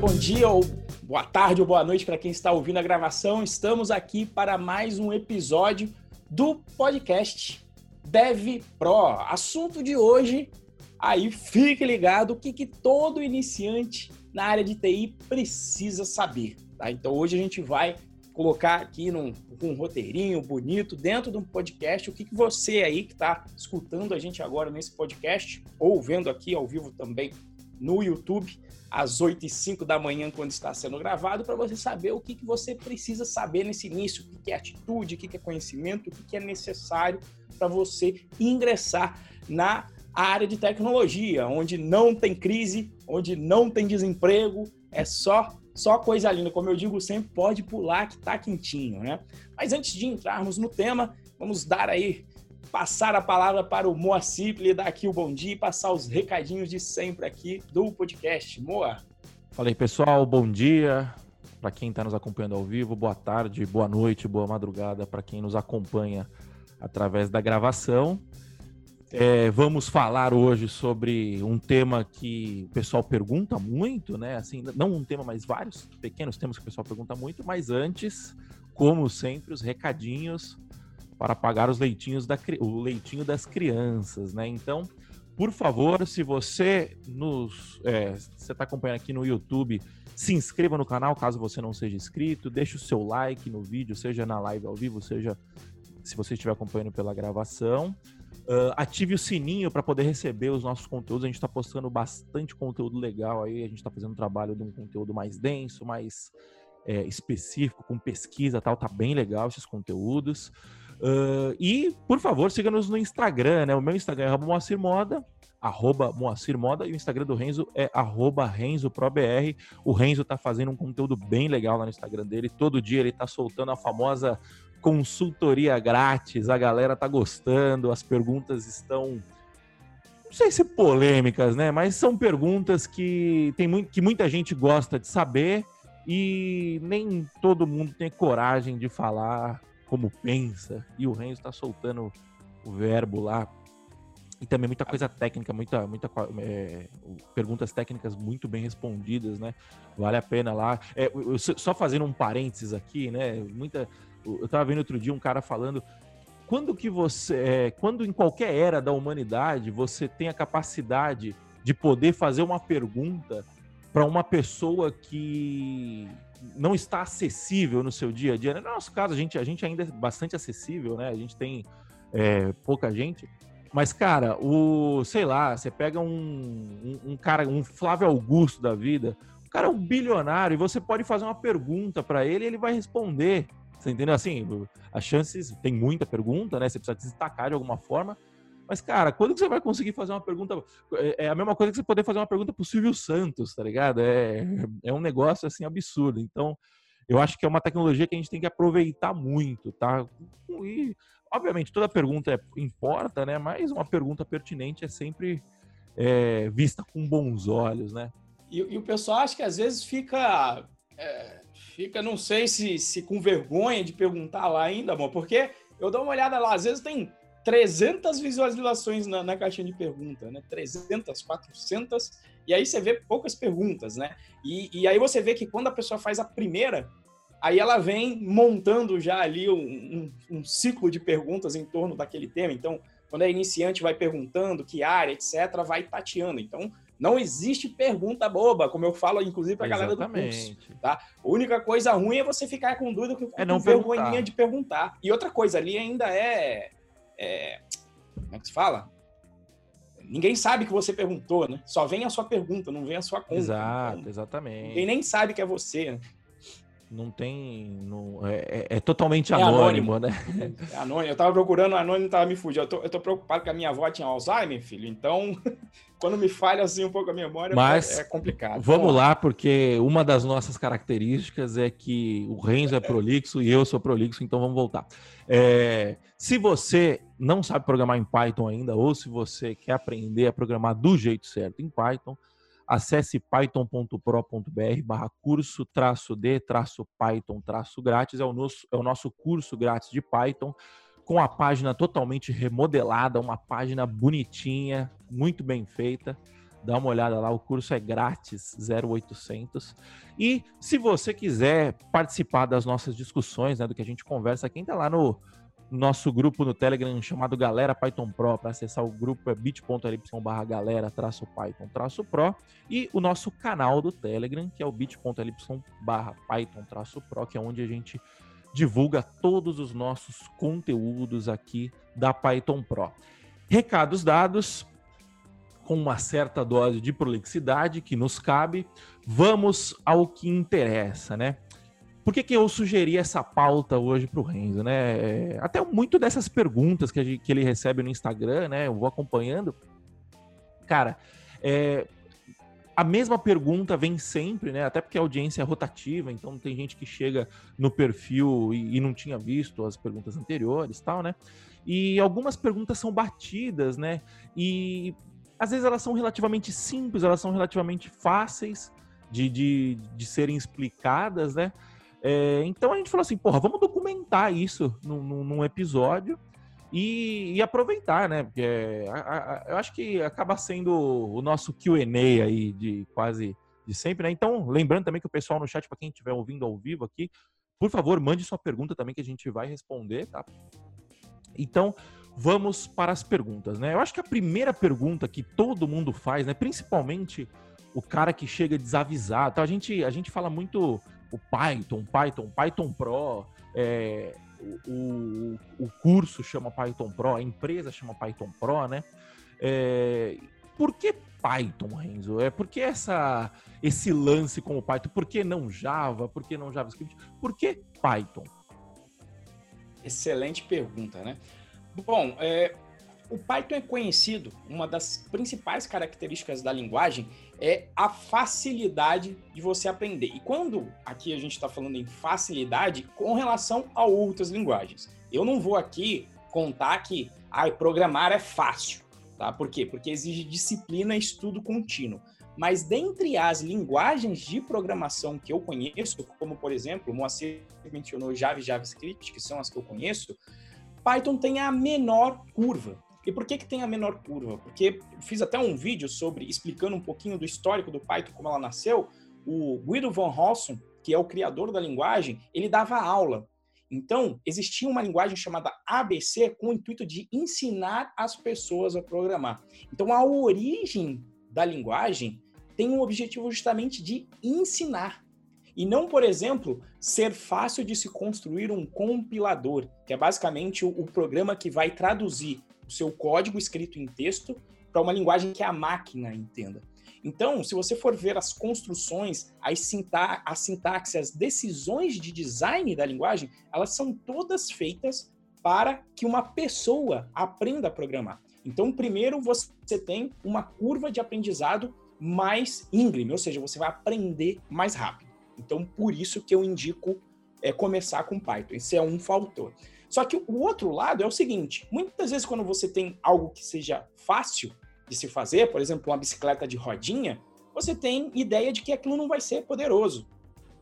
bom dia ou boa tarde ou boa noite para quem está ouvindo a gravação. Estamos aqui para mais um episódio do podcast Dev Pro. Assunto de hoje, aí fique ligado o que, que todo iniciante na área de TI precisa saber. Tá? Então hoje a gente vai colocar aqui num, um roteirinho bonito dentro de um podcast o que, que você aí que está escutando a gente agora nesse podcast ou vendo aqui ao vivo também no YouTube às 8 e 5 da manhã, quando está sendo gravado, para você saber o que, que você precisa saber nesse início, o que é atitude, o que é conhecimento, o que é necessário para você ingressar na área de tecnologia, onde não tem crise, onde não tem desemprego, é só só coisa linda, como eu digo sempre, pode pular que tá quentinho, né? Mas antes de entrarmos no tema, vamos dar aí passar a palavra para o Moacir, lhe dar aqui o bom dia e passar os recadinhos de sempre aqui do podcast. Moa. Falei, pessoal, bom dia. Para quem está nos acompanhando ao vivo, boa tarde, boa noite, boa madrugada para quem nos acompanha através da gravação. É, vamos falar hoje sobre um tema que o pessoal pergunta muito, né? Assim, não um tema, mas vários pequenos temas que o pessoal pergunta muito. Mas antes, como sempre, os recadinhos para pagar os leitinhos da, o leitinho das crianças, né? Então, por favor, se você nos é, você está acompanhando aqui no YouTube, se inscreva no canal caso você não seja inscrito, deixe o seu like no vídeo, seja na live ao vivo, seja se você estiver acompanhando pela gravação. Uh, ative o sininho para poder receber os nossos conteúdos. A gente está postando bastante conteúdo legal aí. A gente está fazendo um trabalho de um conteúdo mais denso, mais é, específico, com pesquisa tal. Tá bem legal esses conteúdos. Uh, e, por favor, siga-nos no Instagram, né? O meu Instagram é Moacir Moda, arroba Moacir Moda, e o Instagram do Renzo é arroba RenzoProBR. O Renzo tá fazendo um conteúdo bem legal lá no Instagram dele. Todo dia ele tá soltando a famosa consultoria grátis. A galera tá gostando, as perguntas estão. Não sei se polêmicas, né? Mas são perguntas que, tem muito, que muita gente gosta de saber e nem todo mundo tem coragem de falar como pensa, e o Renzo está soltando o verbo lá. E também muita coisa técnica, muita, muita é, perguntas técnicas muito bem respondidas, né? Vale a pena lá. É, eu, só fazendo um parênteses aqui, né? Muita, eu estava vendo outro dia um cara falando quando que você, é, quando em qualquer era da humanidade você tem a capacidade de poder fazer uma pergunta para uma pessoa que não está acessível no seu dia a dia. No nosso caso, a gente, a gente ainda é bastante acessível, né? A gente tem é, pouca gente. Mas, cara, o, sei lá, você pega um, um, um, cara, um Flávio Augusto da vida, o cara é um bilionário e você pode fazer uma pergunta para ele e ele vai responder. Você entendeu? Assim, as chances, tem muita pergunta, né? Você precisa destacar de alguma forma, mas, cara, quando que você vai conseguir fazer uma pergunta? É, é a mesma coisa que você poder fazer uma pergunta pro Silvio Santos, tá ligado? É, é um negócio, assim, absurdo. Então, eu acho que é uma tecnologia que a gente tem que aproveitar muito, tá? E, obviamente, toda pergunta é, importa, né? Mas uma pergunta pertinente é sempre é, vista com bons olhos, né? E, e, o pessoal acha que às vezes fica, é, fica, não sei se, se com vergonha de perguntar lá ainda, amor, porque eu dou uma olhada lá, às vezes tem 300 visualizações na, na caixinha de pergunta, né? 300, 400, e aí você vê poucas perguntas, né? E, e aí você vê que quando a pessoa faz a primeira, aí ela vem montando já ali um, um, um ciclo de perguntas em torno daquele tema. Então, quando é iniciante, vai perguntando que área, etc., vai tateando. Então, não existe pergunta boba, como eu falo, inclusive, para a galera do curso. Tá? A única coisa ruim é você ficar com dúvida, com, é não com vergonhinha de perguntar. E outra coisa, ali ainda é é, como é que se fala? Ninguém sabe que você perguntou, né? Só vem a sua pergunta, não vem a sua conta. Exato, então, exatamente. Ninguém nem sabe que é você, né? Não tem. Não, é, é, é totalmente é anônimo, anônimo, né? É anônimo. Eu tava procurando, anônimo tava me fugindo. Eu tô, eu tô preocupado que a minha avó tinha Alzheimer, filho. Então, quando me falha assim um pouco a memória, Mas, é, complicado. Vamos então, lá, porque uma das nossas características é que o Renzo é prolixo e eu sou prolixo, então vamos voltar. É, se você não sabe programar em Python ainda, ou se você quer aprender a programar do jeito certo em Python, acesse python.pro.br barra curso traço de traço Python traço grátis, é o, nosso, é o nosso curso grátis de Python, com a página totalmente remodelada, uma página bonitinha, muito bem feita. dá uma olhada lá, o curso é grátis, 0800. E se você quiser participar das nossas discussões, né, do que a gente conversa, quem tá lá no nosso grupo no Telegram chamado Galera Python Pro, para acessar o grupo é bit.ly barra galera traço Python traço Pro e o nosso canal do Telegram, que é o bit.ly barra Python traço Pro, que é onde a gente divulga todos os nossos conteúdos aqui da Python Pro. Recados dados, com uma certa dose de prolixidade que nos cabe, vamos ao que interessa, né? Por que, que eu sugeri essa pauta hoje para o Renzo, né? É, até muito dessas perguntas que, gente, que, ele recebe no Instagram, né? Eu vou acompanhando. Cara, é, a mesma pergunta vem sempre, né? Até porque a audiência é rotativa, então tem gente que chega no perfil e, e não tinha visto as perguntas anteriores, tal, né? E algumas perguntas são batidas, né? E às vezes elas são relativamente simples, elas são relativamente fáceis de, de, de serem explicadas, né? É, então a gente falou assim, porra, vamos documentar isso num, num episódio e, e, aproveitar, né? Porque a, a, eu acho que acaba sendo o nosso Q&A aí de quase de sempre, né? Então, lembrando também que o pessoal no chat, para quem estiver ouvindo ao vivo aqui, por favor, mande sua pergunta também que a gente vai responder, tá? Então, vamos para as perguntas, né? Eu acho que a primeira pergunta que todo mundo faz, né, principalmente o cara que chega desavisado, então, a gente a gente fala muito o Python, Python, Python Pro, é, o, o, curso chama Python Pro, a empresa chama Python Pro, né? É, por que Python, Renzo? É por que essa, esse lance com o Python? Por que não Java? Por que não JavaScript? Por que Python? Excelente pergunta, né? Bom, é, o Python é conhecido, uma das principais características da linguagem é a facilidade de você aprender. E quando aqui a gente está falando em facilidade com relação a outras linguagens. Eu não vou aqui contar que ah, programar é fácil, tá? Por quê? Porque exige disciplina e estudo contínuo. Mas dentre as linguagens de programação que eu conheço, como por exemplo, Moacir mencionou Java e JavaScript, que são as que eu conheço, Python tem a menor curva. E por que, que tem a menor curva? Porque fiz até um vídeo sobre explicando um pouquinho do histórico do Python, como ela nasceu. O Guido von Rossum, que é o criador da linguagem, ele dava aula. Então, existia uma linguagem chamada ABC com o intuito de ensinar as pessoas a programar. Então, a origem da linguagem tem um objetivo justamente de ensinar. E não, por exemplo, ser fácil de se construir um compilador, que é basicamente o, o programa que vai traduzir seu código escrito em texto para uma linguagem que a máquina entenda. Então, se você for ver as construções, as sinta a sintaxe, as decisões de design da linguagem, elas são todas feitas para que uma pessoa aprenda a programar. Então, primeiro você tem uma curva de aprendizado mais íngreme, ou seja, você vai aprender mais rápido. Então, por isso que eu indico é, começar com Python. Esse é um fator. Só que o outro lado é o seguinte: muitas vezes, quando você tem algo que seja fácil de se fazer, por exemplo, uma bicicleta de rodinha, você tem ideia de que aquilo não vai ser poderoso,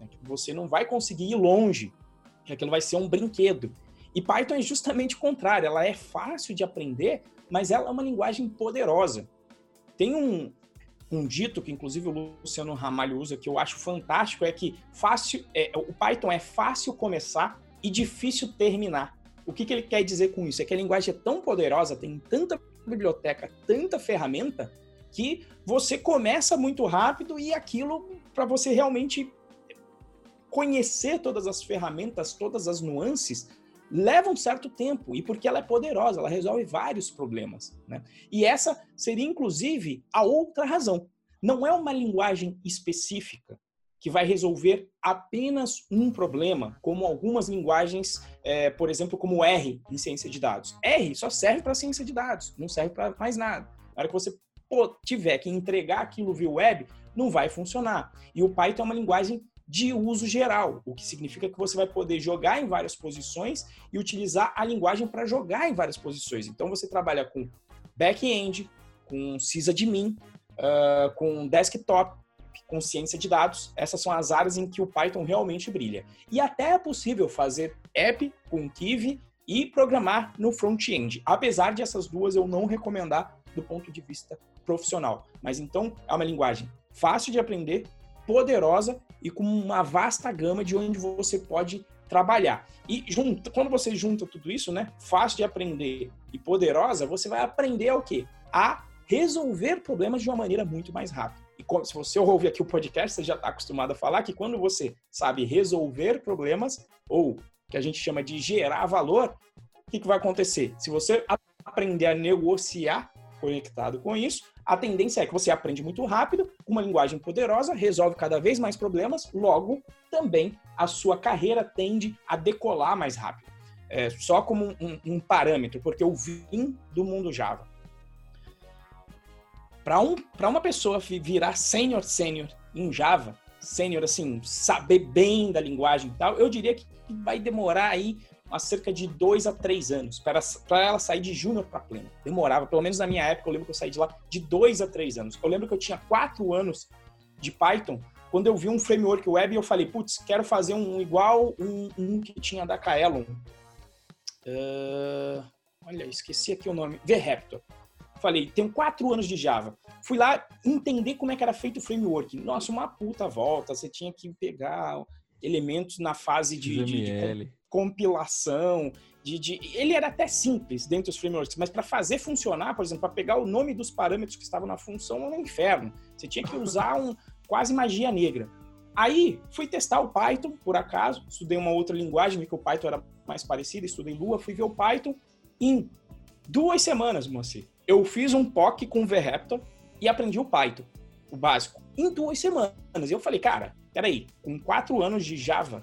né? que você não vai conseguir ir longe, que aquilo vai ser um brinquedo. E Python é justamente o contrário, ela é fácil de aprender, mas ela é uma linguagem poderosa. Tem um, um dito que inclusive o Luciano Ramalho usa que eu acho fantástico é que fácil é, o Python é fácil começar e difícil terminar. O que, que ele quer dizer com isso? É que a linguagem é tão poderosa, tem tanta biblioteca, tanta ferramenta, que você começa muito rápido e aquilo, para você realmente conhecer todas as ferramentas, todas as nuances, leva um certo tempo. E porque ela é poderosa, ela resolve vários problemas. Né? E essa seria, inclusive, a outra razão. Não é uma linguagem específica que vai resolver apenas um problema, como algumas linguagens, é, por exemplo, como R em ciência de dados. R só serve para ciência de dados, não serve para mais nada. Na hora que você pô, tiver que entregar aquilo via web, não vai funcionar. E o Python é uma linguagem de uso geral, o que significa que você vai poder jogar em várias posições e utilizar a linguagem para jogar em várias posições. Então você trabalha com back-end, com sysadmin, uh, com desktop, com ciência de dados. Essas são as áreas em que o Python realmente brilha. E até é possível fazer app com Kiwi e programar no front-end. Apesar de essas duas eu não recomendar do ponto de vista profissional. Mas então é uma linguagem fácil de aprender, poderosa e com uma vasta gama de onde você pode trabalhar. E junta, quando você junta tudo isso, né, fácil de aprender e poderosa, você vai aprender o quê? A resolver problemas de uma maneira muito mais rápida. E se você ouvir aqui o podcast, você já está acostumado a falar que quando você sabe resolver problemas, ou que a gente chama de gerar valor, o que, que vai acontecer? Se você aprender a negociar conectado com isso, a tendência é que você aprende muito rápido, uma linguagem poderosa, resolve cada vez mais problemas, logo também a sua carreira tende a decolar mais rápido. É, só como um, um parâmetro, porque eu vim do mundo Java. Para um, uma pessoa virar sênior sênior em Java, sênior assim, saber bem da linguagem e tal, eu diria que vai demorar aí há cerca de dois a três anos para ela sair de júnior para pleno. Demorava, pelo menos na minha época, eu lembro que eu saí de lá de dois a três anos. Eu lembro que eu tinha quatro anos de Python quando eu vi um framework web eu falei, putz, quero fazer um igual um, um que tinha da Kaelon. Uh, olha, esqueci aqui o nome. VRaptor. Falei, tenho quatro anos de Java. Fui lá entender como é que era feito o framework. Nossa, uma puta volta. Você tinha que pegar elementos na fase de, de, de compilação, de, de, ele era até simples dentro dos frameworks, mas para fazer funcionar, por exemplo, para pegar o nome dos parâmetros que estavam na função, era um inferno. Você tinha que usar um quase magia negra. Aí fui testar o Python, por acaso, estudei uma outra linguagem, que o Python era mais parecido, estudei Lua, fui ver o Python em duas semanas, Moacir. Eu fiz um POC com o VRaptor e aprendi o Python, o básico, em duas semanas. E eu falei, cara, peraí, com quatro anos de Java,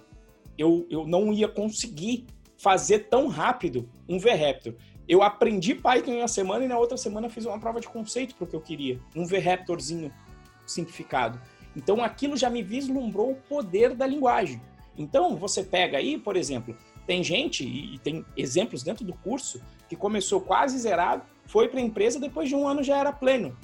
eu, eu não ia conseguir fazer tão rápido um VRaptor. Eu aprendi Python em uma semana e na outra semana fiz uma prova de conceito para o que eu queria, um VRaptorzinho simplificado. Então aquilo já me vislumbrou o poder da linguagem. Então você pega aí, por exemplo, tem gente e tem exemplos dentro do curso que começou quase zerado, foi para a empresa depois de um ano já era pleno.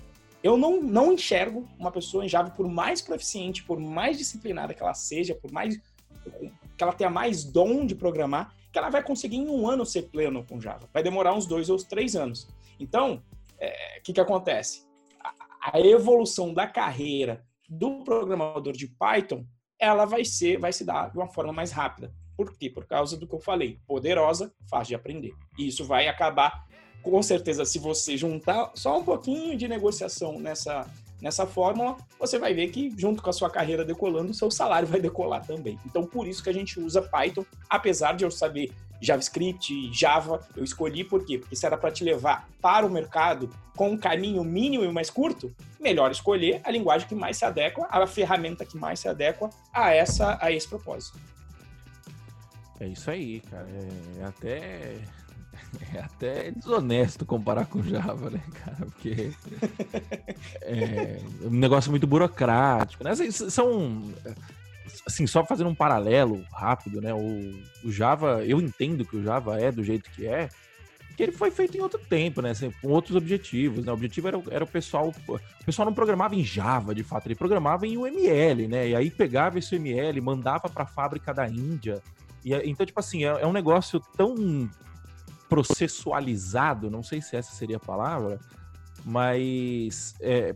Eu não, não enxergo uma pessoa em Java, por mais proficiente, por mais disciplinada que ela seja, por mais que ela tenha mais dom de programar, que ela vai conseguir em um ano ser pleno com Java. Vai demorar uns dois ou três anos. Então, o é, que, que acontece? A, a evolução da carreira do programador de Python, ela vai ser, vai se dar de uma forma mais rápida. Por quê? Por causa do que eu falei. Poderosa, fácil de aprender. E isso vai acabar, com certeza, se você juntar só um pouquinho de negociação nessa, nessa fórmula, você vai ver que, junto com a sua carreira decolando, o seu salário vai decolar também. Então, por isso que a gente usa Python, apesar de eu saber JavaScript, Java, eu escolhi por quê? Porque se era para te levar para o mercado com um caminho mínimo e mais curto, melhor escolher a linguagem que mais se adequa, a ferramenta que mais se adequa a essa a esse propósito. É isso aí, cara. É até é até desonesto comparar com Java, né, cara? Porque é um negócio muito burocrático, né? Assim, são assim, só fazendo um paralelo rápido, né? O, o Java, eu entendo que o Java é do jeito que é, que ele foi feito em outro tempo, né? Assim, com outros objetivos. Né? O objetivo era, era o pessoal. O pessoal não programava em Java, de fato, ele programava em UML, né? E aí pegava esse UML, mandava para a fábrica da Índia. E, então, tipo assim, é, é um negócio tão processualizado, não sei se essa seria a palavra, mas é,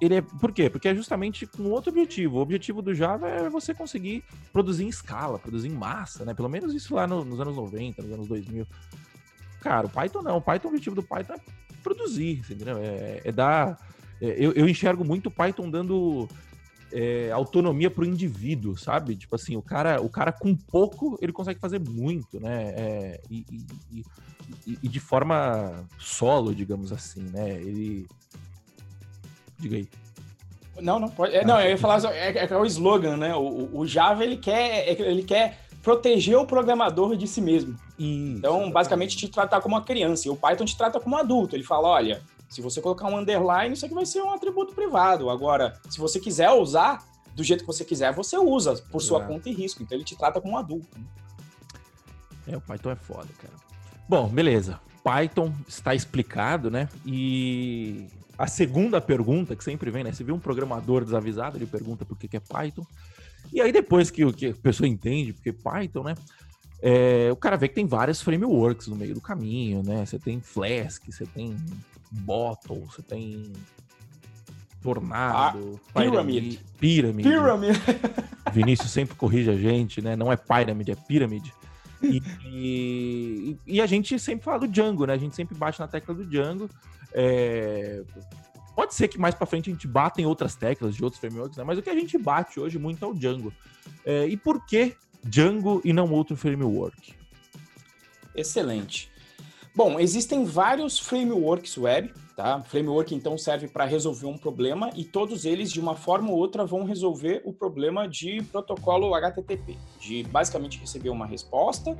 ele é por quê? Porque é justamente com outro objetivo. O objetivo do Java é você conseguir produzir em escala, produzir em massa, né? Pelo menos isso lá no, nos anos 90, nos anos 2000. Cara, o Python não. O Python, o objetivo do Python é produzir, entendeu? É, é dar. É, eu, eu enxergo muito o Python dando é, autonomia para o indivíduo, sabe? Tipo assim, o cara, o cara com pouco ele consegue fazer muito, né? É, e, e, e, e, de forma solo, digamos assim, né? Ele. Diga aí. Não, não pode. É, não, eu ia falar é, é, é o slogan, né? O, o Java ele quer, é ele quer proteger o programador de si mesmo. Isso, então, basicamente, te tratar como uma criança. E o Python te trata como um adulto. Ele fala, olha, se você colocar um underline, isso aqui vai ser um atributo privado. Agora, se você quiser usar do jeito que você quiser, você usa por sua é. conta e risco. Então ele te trata como um adulto. É, o Python é foda, cara. Bom, beleza. Python está explicado, né? E a segunda pergunta que sempre vem, né? Você vê um programador desavisado, ele pergunta por que, que é Python. E aí depois que, que a pessoa entende porque Python, né? É, o cara vê que tem várias frameworks no meio do caminho, né? Você tem Flask, você tem Bottle, você tem Tornado, ah, Pyramid. Pyramid. Pyramid. Vinícius sempre corrige a gente, né? Não é Pyramid, é Pyramid. E, e, e, a gente sempre fala do Django, né? A gente sempre bate na tecla do Django. É... Pode ser que mais para frente a gente bata em outras teclas de outros frameworks, né? Mas o que a gente bate hoje muito é o Django. É... E por que Django e não outro framework? Excelente. Bom, existem vários frameworks web, tá? Framework então serve para resolver um problema e todos eles de uma forma ou outra vão resolver o problema de protocolo HTTP, de basicamente receber uma resposta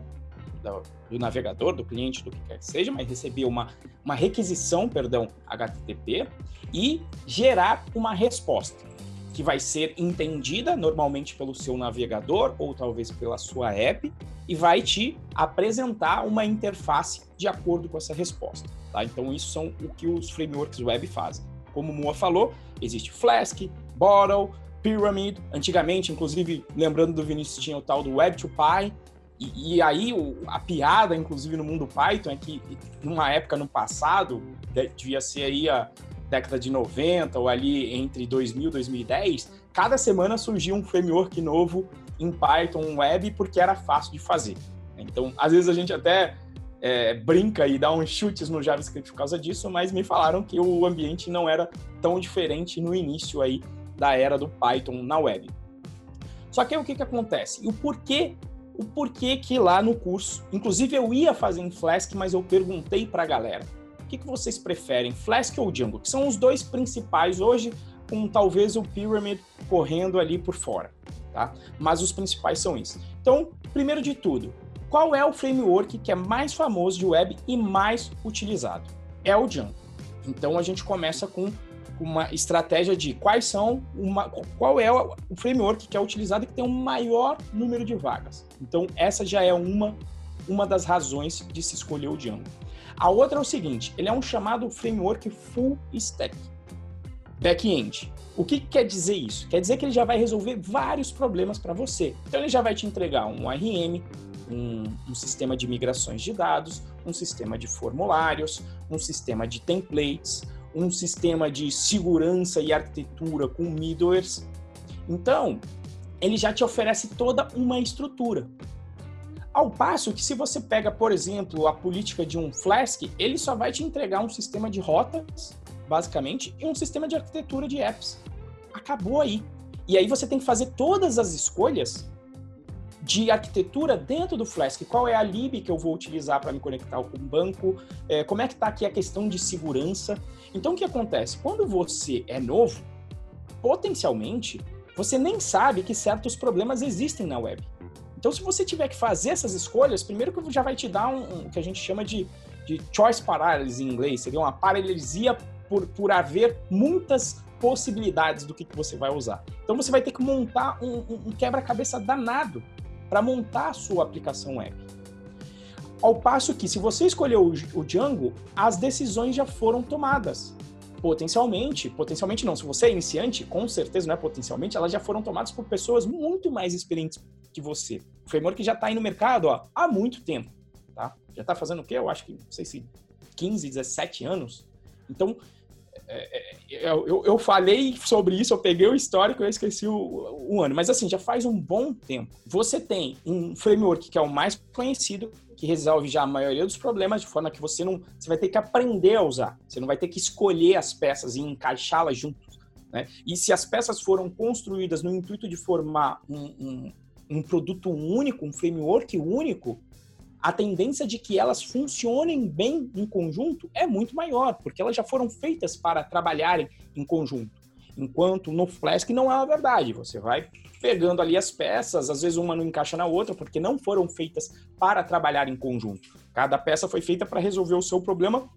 do, do navegador, do cliente, do que quer que seja, mas receber uma, uma requisição, perdão, HTTP e gerar uma resposta que vai ser entendida normalmente pelo seu navegador ou talvez pela sua app e vai te apresentar uma interface de acordo com essa resposta. Tá? Então, isso são o que os frameworks web fazem. Como o Moa falou, existe Flask, Bottle, Pyramid. Antigamente, inclusive, lembrando do Vinícius, tinha o tal do Web2Py. E, e aí, o, a piada, inclusive, no mundo Python é que, numa época no passado, devia ser aí a década de 90 ou ali entre 2000 e 2010, cada semana surgia um framework novo em Python web porque era fácil de fazer. Então, às vezes a gente até é, brinca e dá uns chutes no JavaScript por causa disso, mas me falaram que o ambiente não era tão diferente no início aí da era do Python na web. Só que aí o que, que acontece? E o porquê o porquê que lá no curso, inclusive eu ia fazer em Flask, mas eu perguntei para a galera que, que vocês preferem, Flask ou Django? Que são os dois principais hoje, com talvez o Pyramid correndo ali por fora, tá? Mas os principais são isso. Então, primeiro de tudo, qual é o framework que é mais famoso de web e mais utilizado? É o Django. Então a gente começa com uma estratégia de quais são uma, qual é o framework que é utilizado que tem o um maior número de vagas. Então essa já é uma uma das razões de se escolher o Django. A outra é o seguinte, ele é um chamado framework full stack, back-end. O que, que quer dizer isso? Quer dizer que ele já vai resolver vários problemas para você. Então ele já vai te entregar um RM, um, um, sistema de migrações de dados, um sistema de formulários, um sistema de templates, um sistema de segurança e arquitetura com middlewares. Então, ele já te oferece toda uma estrutura. Ao passo que se você pega, por exemplo, a política de um Flask, ele só vai te entregar um sistema de rotas, basicamente, e um sistema de arquitetura de apps. Acabou aí. E aí você tem que fazer todas as escolhas de arquitetura dentro do Flask. Qual é a lib que eu vou utilizar para me conectar com o banco? É, como é que está aqui a questão de segurança? Então, o que acontece? Quando você é novo, potencialmente, você nem sabe que certos problemas existem na web. Então, se você tiver que fazer essas escolhas, primeiro que já vai te dar um, um que a gente chama de, de choice paralysis em inglês, seria uma paralisia por, por haver muitas possibilidades do que, que você vai usar. Então, você vai ter que montar um, um, um quebra-cabeça danado para montar a sua aplicação web. Ao passo que, se você escolheu o, o Django, as decisões já foram tomadas potencialmente, potencialmente não, se você é iniciante, com certeza não é potencialmente, elas já foram tomadas por pessoas muito mais experientes que você. O framework já está aí no mercado ó, há muito tempo, tá? Já está fazendo o quê? Eu acho que, não sei se 15, 17 anos. Então, é, é, eu, eu, falei sobre isso, eu peguei o histórico, eu esqueci o, o, ano, mas assim, já faz um bom tempo. Você tem um framework que é o mais conhecido, que resolve já a maioria dos problemas, de forma que você não. Você vai ter que aprender a usar. Você não vai ter que escolher as peças e encaixá-las juntos. Né? E se as peças foram construídas no intuito de formar um, um um produto único, um framework único, a tendência de que elas funcionem bem em conjunto é muito maior, porque elas já foram feitas para trabalharem em conjunto. Enquanto no Flask não é a verdade, você vai pegando ali as peças, às vezes uma não encaixa na outra, porque não foram feitas para trabalhar em conjunto. Cada peça foi feita para resolver o seu problema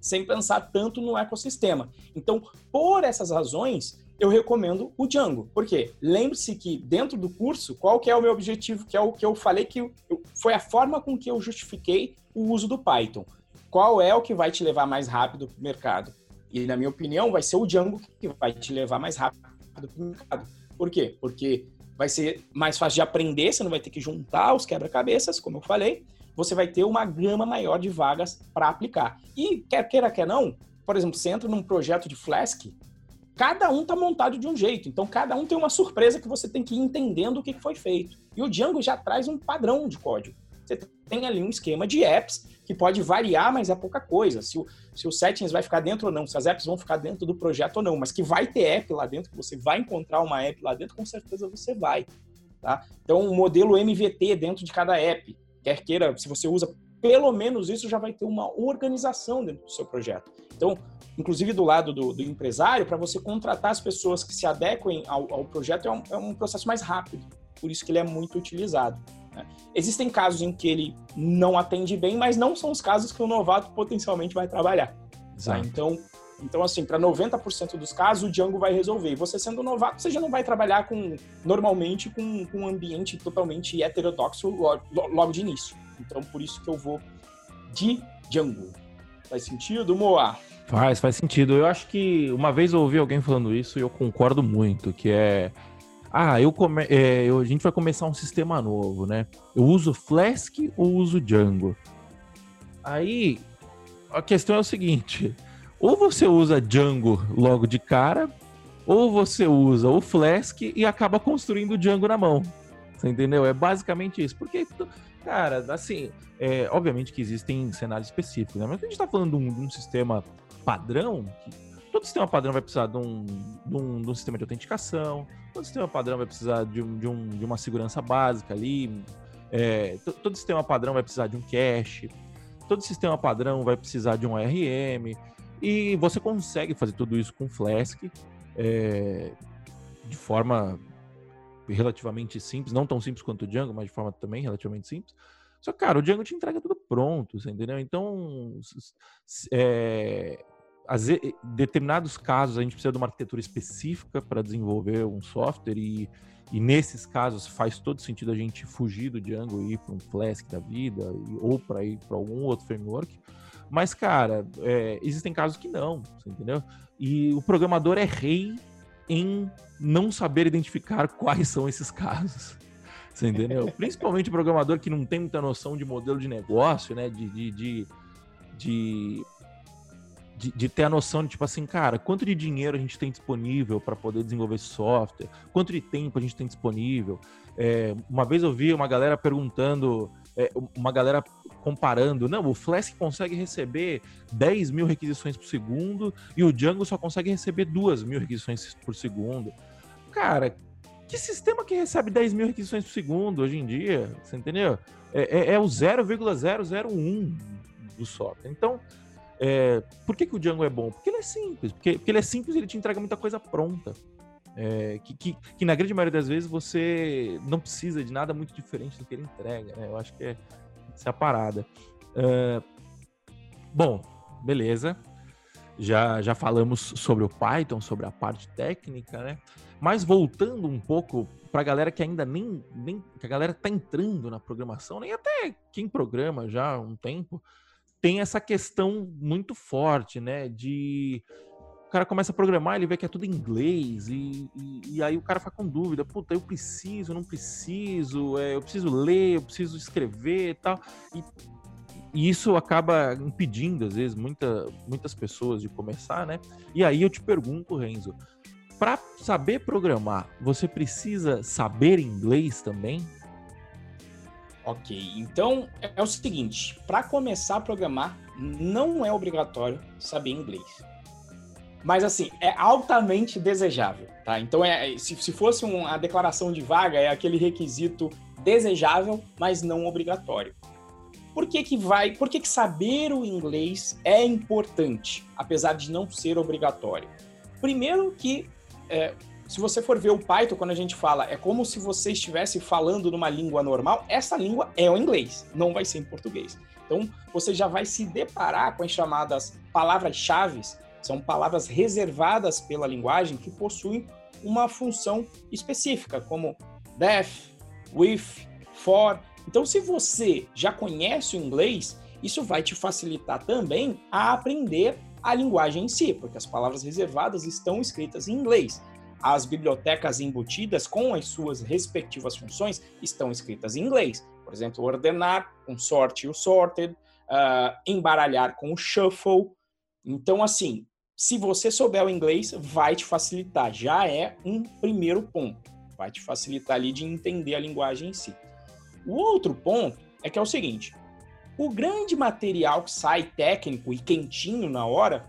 sem pensar tanto no ecossistema. Então, por essas razões, eu recomendo o Django. Por quê? Lembre-se que dentro do curso, qual que é o meu objetivo, que é o que eu falei que eu, foi a forma com que eu justifiquei o uso do Python. Qual é o que vai te levar mais rápido para o mercado? E na minha opinião, vai ser o Django que vai te levar mais rápido para o mercado. Por quê? Porque vai ser mais fácil de aprender, você não vai ter que juntar os quebra-cabeças, como eu falei, você vai ter uma gama maior de vagas para aplicar. E quer queira, quer não, por exemplo, você entra num projeto de Flask, cada um está montado de um jeito. Então, cada um tem uma surpresa que você tem que ir entendendo o que foi feito. E o Django já traz um padrão de código. Você tem ali um esquema de apps que pode variar, mas é pouca coisa. Se o, se o settings vai ficar dentro ou não, se as apps vão ficar dentro do projeto ou não, mas que vai ter app lá dentro, que você vai encontrar uma app lá dentro, com certeza você vai. Tá? Então, um modelo MVT dentro de cada app, quer queira, se você usa pelo menos isso, já vai ter uma organização dentro do seu projeto. Então, inclusive do lado do, do empresário, para você contratar as pessoas que se adequem ao, ao projeto é um, é um, processo mais rápido. Por isso que ele é muito utilizado. Né? Existem casos em que ele não atende bem, mas não são os casos que o novato potencialmente vai trabalhar. Tá? Então, então, assim, para 90% dos casos, o Django vai resolver. E você sendo novato, você já não vai trabalhar com normalmente com, com um ambiente totalmente heterodoxo logo, logo de início. Então, por isso que eu vou de Django. Faz sentido, Moa? Faz, faz sentido. Eu acho que uma vez eu ouvi alguém falando isso e eu concordo muito, que é ah, eu come... É, eu, a gente vai começar um sistema novo, né? Eu uso Flask ou uso Django? Aí a questão é o seguinte: ou você usa Django logo de cara, ou você usa o Flask e acaba construindo o Django na mão. Você entendeu? É basicamente isso. Porque, cara, assim, é, obviamente que existem cenários específicos, né? Mas a gente está falando de um, de um, sistema padrão, todo sistema padrão vai precisar de um, de um, de um sistema de autenticação, todo sistema padrão vai precisar de, um, de, um, uma segurança básica ali, é, todo sistema padrão vai precisar de um cache, todo sistema padrão vai precisar de um ARM, e você consegue fazer tudo isso com Flask é, de forma relativamente simples, não tão simples quanto o Django, mas de forma também relativamente simples. Só que, cara, o Django te entrega tudo pronto, entendeu? Então, é, vezes, determinados casos a gente precisa de uma arquitetura específica para desenvolver um software e, e nesses casos faz todo sentido a gente fugir do Django e ir para um Flask da vida ou para ir para algum outro framework. Mas, cara, é, existem casos que não, entendeu? E o programador é rei em não saber identificar quais são esses casos. Você entendeu? Principalmente o programador que não tem muita noção de modelo de negócio, né? De, de, de, de, de, de ter a noção de, tipo assim, cara, quanto de dinheiro a gente tem disponível para poder desenvolver software? Quanto de tempo a gente tem disponível? É, uma vez eu vi uma galera perguntando, é, uma galera comparando, não, o Flask consegue receber 10 mil requisições por segundo e o Django só consegue receber 2 mil requisições por segundo. Cara, que sistema que recebe 10 mil requisições por segundo hoje em dia? Você entendeu? É, é, é o 0,001 do software. Então, é, por que, que o Django é bom? Porque ele é simples. Porque, porque ele é simples e ele te entrega muita coisa pronta. É, que, que, que, na grande maioria das vezes você não precisa de nada muito diferente do que ele entrega. Né? Eu acho que é, essa é a parada. Uh, bom, beleza. Já, já falamos sobre o Python, sobre a parte técnica, né? Mas voltando um pouco para a galera que ainda nem, nem. que a galera tá entrando na programação, nem até quem programa já há um tempo, tem essa questão muito forte, né? De o cara começa a programar, ele vê que é tudo em inglês, e, e, e, aí o cara fica com dúvida, puta, eu preciso, não preciso, é, eu preciso ler, eu preciso escrever e tal. E, e, isso acaba impedindo, às vezes, muita, muitas pessoas de começar, né? E aí eu te pergunto, Renzo, para saber programar, você precisa saber inglês também? Ok, então é o seguinte: para começar a programar, não é obrigatório saber inglês. Mas assim, é altamente desejável, tá? Então é, se, se fosse uma declaração de vaga, é aquele requisito desejável, mas não obrigatório. Por que que vai, por que que saber o inglês é importante, apesar de não ser obrigatório? Primeiro que é, se você for ver o Python, quando a gente fala, é como se você estivesse falando numa língua normal, essa língua é o inglês, não vai ser em português. Então, você já vai se deparar com as chamadas palavras-chave são palavras reservadas pela linguagem que possuem uma função específica, como def, with, for. Então, se você já conhece o inglês, isso vai te facilitar também a aprender a linguagem em si, porque as palavras reservadas estão escritas em inglês. As bibliotecas embutidas com as suas respectivas funções estão escritas em inglês. Por exemplo, ordenar com sort e o sorted, uh, embaralhar com o shuffle. Então, assim, se você souber o inglês, vai te facilitar. Já é um primeiro ponto. Vai te facilitar ali de entender a linguagem em si. O outro ponto é que é o seguinte: o grande material que sai técnico e quentinho na hora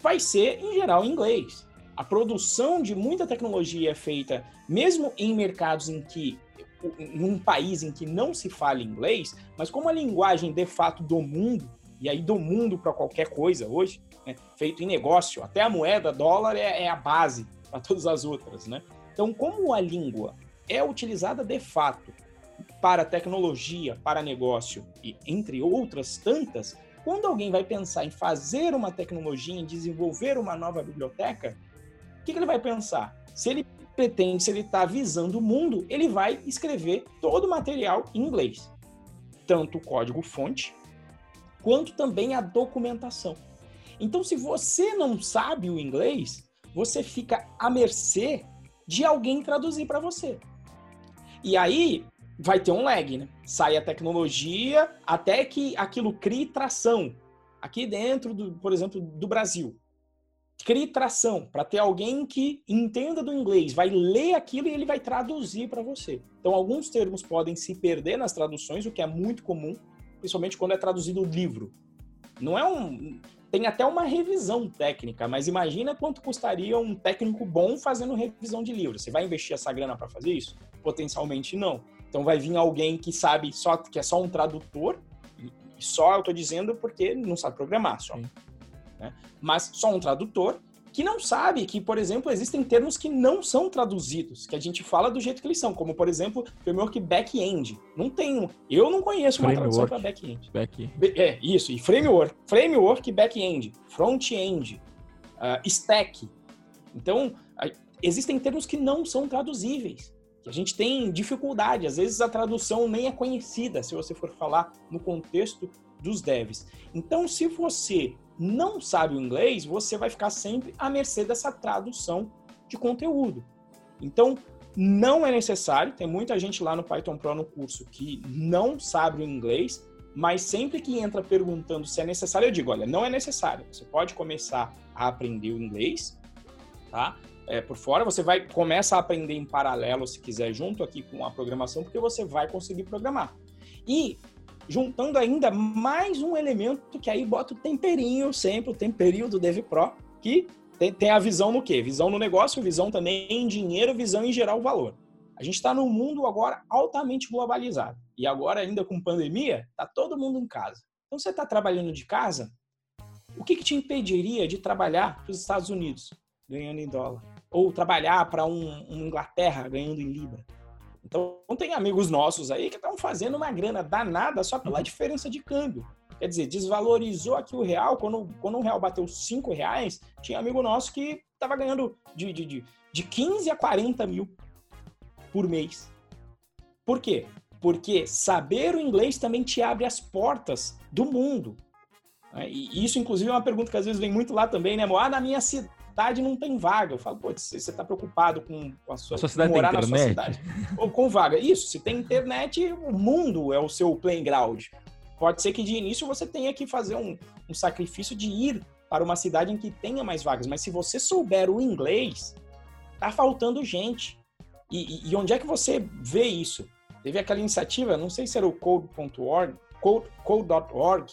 vai ser, em geral, inglês. A produção de muita tecnologia é feita, mesmo em mercados em que, num país em que não se fala inglês, mas como a linguagem de fato do mundo, e aí do mundo para qualquer coisa hoje, né, feito em negócio, até a moeda dólar é, é a base para todas as outras, né? Então, como a língua é utilizada de fato para tecnologia, para negócio e entre outras tantas, quando alguém vai pensar em fazer uma tecnologia, em desenvolver uma nova biblioteca, o que, que ele vai pensar? Se ele pretende, se ele está visando o mundo, ele vai escrever todo o material em inglês. Tanto o código-fonte, quanto também a documentação. Então, se você não sabe o inglês, você fica à mercê de alguém traduzir para você. E aí vai ter um lag, né? Sai a tecnologia até que aquilo crie tração. Aqui dentro, do, por exemplo, do Brasil. Crie tração para ter alguém que entenda do inglês, vai ler aquilo e ele vai traduzir para você. Então, alguns termos podem se perder nas traduções, o que é muito comum, principalmente quando é traduzido o livro. Não é um. Tem até uma revisão técnica, mas imagina quanto custaria um técnico bom fazendo revisão de livro. Você vai investir essa grana para fazer isso? Potencialmente não. Então vai vir alguém que sabe só que é só um tradutor, e só eu estou dizendo porque não sabe programar só. Né? Mas só um tradutor que não sabe que, por exemplo, existem termos que não são traduzidos, que a gente fala do jeito que eles são, como, por exemplo, framework back-end. Não tem, eu não conheço uma framework. tradução para back-end. Back é, isso, e framework, framework back-end, front-end, uh, stack. Então, existem termos que não são traduzíveis, que a gente tem dificuldade, às vezes a tradução nem é conhecida, se você for falar no contexto dos devs. Então, se você não sabe o inglês, você vai ficar sempre à mercê dessa tradução de conteúdo. Então, não é necessário, tem muita gente lá no Python Pro no curso que não sabe o inglês, mas sempre que entra perguntando se é necessário, eu digo, olha, não é necessário. Você pode começar a aprender o inglês, tá? É, por fora, você vai começa a aprender em paralelo, se quiser, junto aqui com a programação, porque você vai conseguir programar. E juntando ainda mais um elemento que aí bota o temperinho sempre, o temperinho do DevPro, que tem, tem, a visão no quê? Visão no negócio, visão também em dinheiro, visão em gerar o valor. A gente está num mundo agora altamente globalizado. E agora, ainda com pandemia, tá todo mundo em casa. Então, você está trabalhando de casa, o que, que te impediria de trabalhar para os Estados Unidos, ganhando em dólar? Ou trabalhar para um, uma Inglaterra, ganhando em Libra? Então, tem amigos nossos aí que estão fazendo uma grana danada só pela uhum. diferença de câmbio. Quer dizer, desvalorizou aqui o real. Quando, quando o real bateu 5 reais, tinha amigo nosso que estava ganhando de, de, de, de 15 a 40 mil por mês. Por quê? Porque saber o inglês também te abre as portas do mundo. Né? E isso, inclusive, é uma pergunta que às vezes vem muito lá também, né? Ah, na minha cidade cidade não tem vaga. Eu falo, pô, você está preocupado com, a sua, a sua cidade morar na sua cidade. Ou com vaga. Isso, se tem internet, o mundo é o seu playground. Pode ser que de início você tenha que fazer um, um sacrifício de ir para uma cidade em que tenha mais vagas. Mas se você souber o inglês, tá faltando gente. E, e, onde é que você vê isso? Teve aquela iniciativa, não sei se era o code.org, code.org,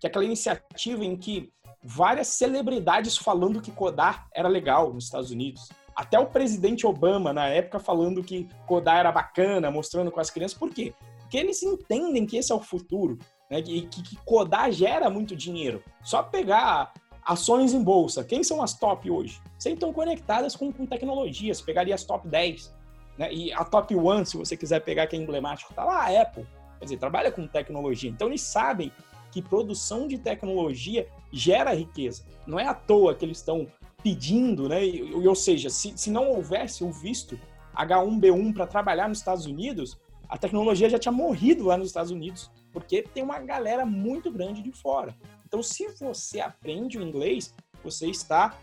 que é aquela iniciativa em que várias celebridades falando que codar era legal nos Estados Unidos. Até o presidente Obama, na época, falando que codar era bacana, mostrando com as crianças. Por quê? Porque eles entendem que esse é o futuro, né? E que, que codar gera muito dinheiro. Só pegar ações em bolsa, quem são as top hoje? Sempre estão conectadas com, com tecnologia. Você pegaria as top 10. Né? E a top 1, se você quiser pegar que é emblemático, tá lá a Apple. Quer dizer, trabalha com tecnologia. Então eles sabem que produção de tecnologia gera riqueza. Não é à toa que eles estão pedindo, né? Ou seja, se, se não houvesse o visto H1B1 para trabalhar nos Estados Unidos, a tecnologia já tinha morrido lá nos Estados Unidos, porque tem uma galera muito grande de fora. Então, se você aprende o inglês, você está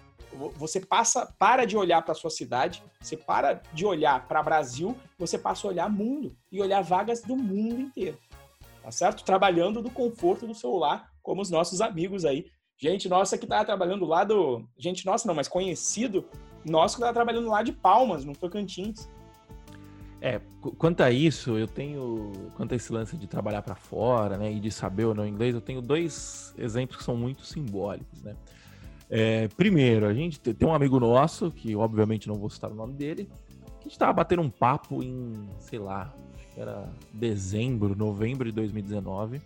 você passa para de olhar para sua cidade, você para de olhar para Brasil, você passa a olhar mundo e olhar vagas do mundo inteiro tá certo? Trabalhando do conforto do celular, como os nossos amigos aí Gente nossa que tava trabalhando lá do. Gente nossa, não, mas conhecido nosso que tava trabalhando lá de Palmas, no Tocantins. É, quanto a isso, eu tenho. Quanto a esse lance de trabalhar para fora, né, e de saber ou não inglês, eu tenho dois exemplos que são muito simbólicos, né. É, primeiro, a gente tem um amigo nosso, que obviamente não vou citar o nome dele, que a gente tava batendo um papo em, sei lá, acho que era dezembro, novembro de 2019.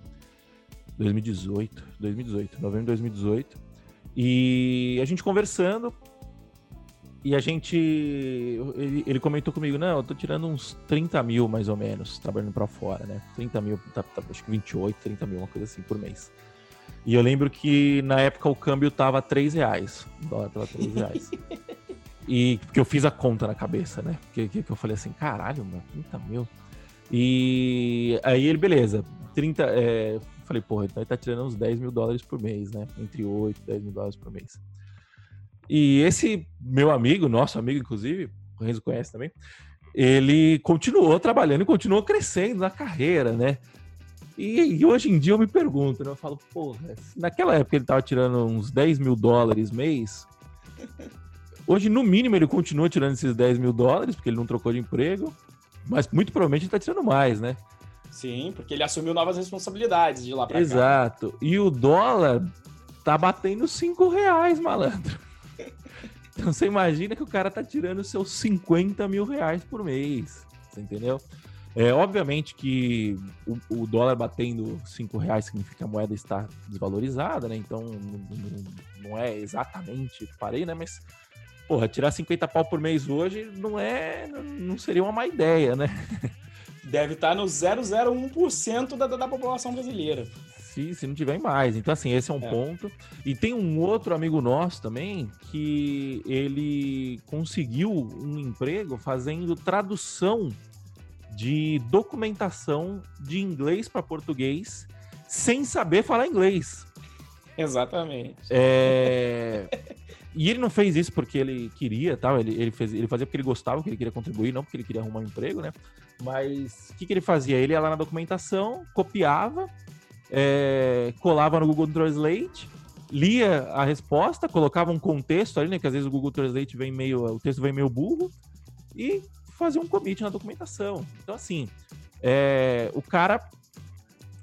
2018, 2018, novembro de 2018. E a gente conversando, e a gente. Ele, ele, comentou comigo: não, eu tô tirando uns 30 mil mais ou menos, trabalhando para fora, né? 30 mil, tá, tá, acho que 28, 30 mil, uma coisa assim por mês. E eu lembro que na época o câmbio tava 3 reais. O dólar tava 3 reais. e porque eu fiz a conta na cabeça, né? Porque que, que eu falei assim: caralho, mano, 30 mil. E aí ele, beleza, 30. É, falei, porra, ele tá tirando uns 10 mil dólares por mês, né? Entre 8 e 10 mil dólares por mês. E esse meu amigo, nosso amigo, inclusive, o Renzo conhece também, ele continuou trabalhando e continuou crescendo na carreira, né? E, e, hoje em dia eu me pergunto, né? Eu falo, porra, naquela época ele tava tirando uns 10 mil dólares mês. Hoje, no mínimo, ele continua tirando esses 10 mil dólares, porque ele não trocou de emprego. Mas muito provavelmente ele tá tirando mais, né? Sim, porque ele assumiu novas responsabilidades de lá pra Exato. cá. Exato. E o dólar tá batendo 5 reais, malandro. Então você imagina que o cara tá tirando seus 50 mil reais por mês. Você entendeu? É, obviamente que o, o, dólar batendo 5 reais significa que a moeda está desvalorizada, né? Então não, não, é exatamente parei, né? Mas, porra, tirar 50 pau por mês hoje não é. não seria uma má ideia, né? Deve estar tá no 001% da, da população brasileira se, se não tiver mais. Então, assim, esse é um é. ponto. E tem um outro amigo nosso também que ele conseguiu um emprego fazendo tradução de documentação de inglês para português sem saber falar inglês. Exatamente. É... e ele não fez isso porque ele queria, tal. Ele, ele, fez, ele fazia porque ele gostava, porque ele queria contribuir, não porque ele queria arrumar um emprego, né? Mas o que, que ele fazia? Ele ia lá na documentação, copiava é, colava no Google Translate, lia a resposta, colocava um contexto ali, né? Que às vezes o Google Translate vem meio, o texto vem meio burro, e fazia um commit na documentação. Então, assim, é, o cara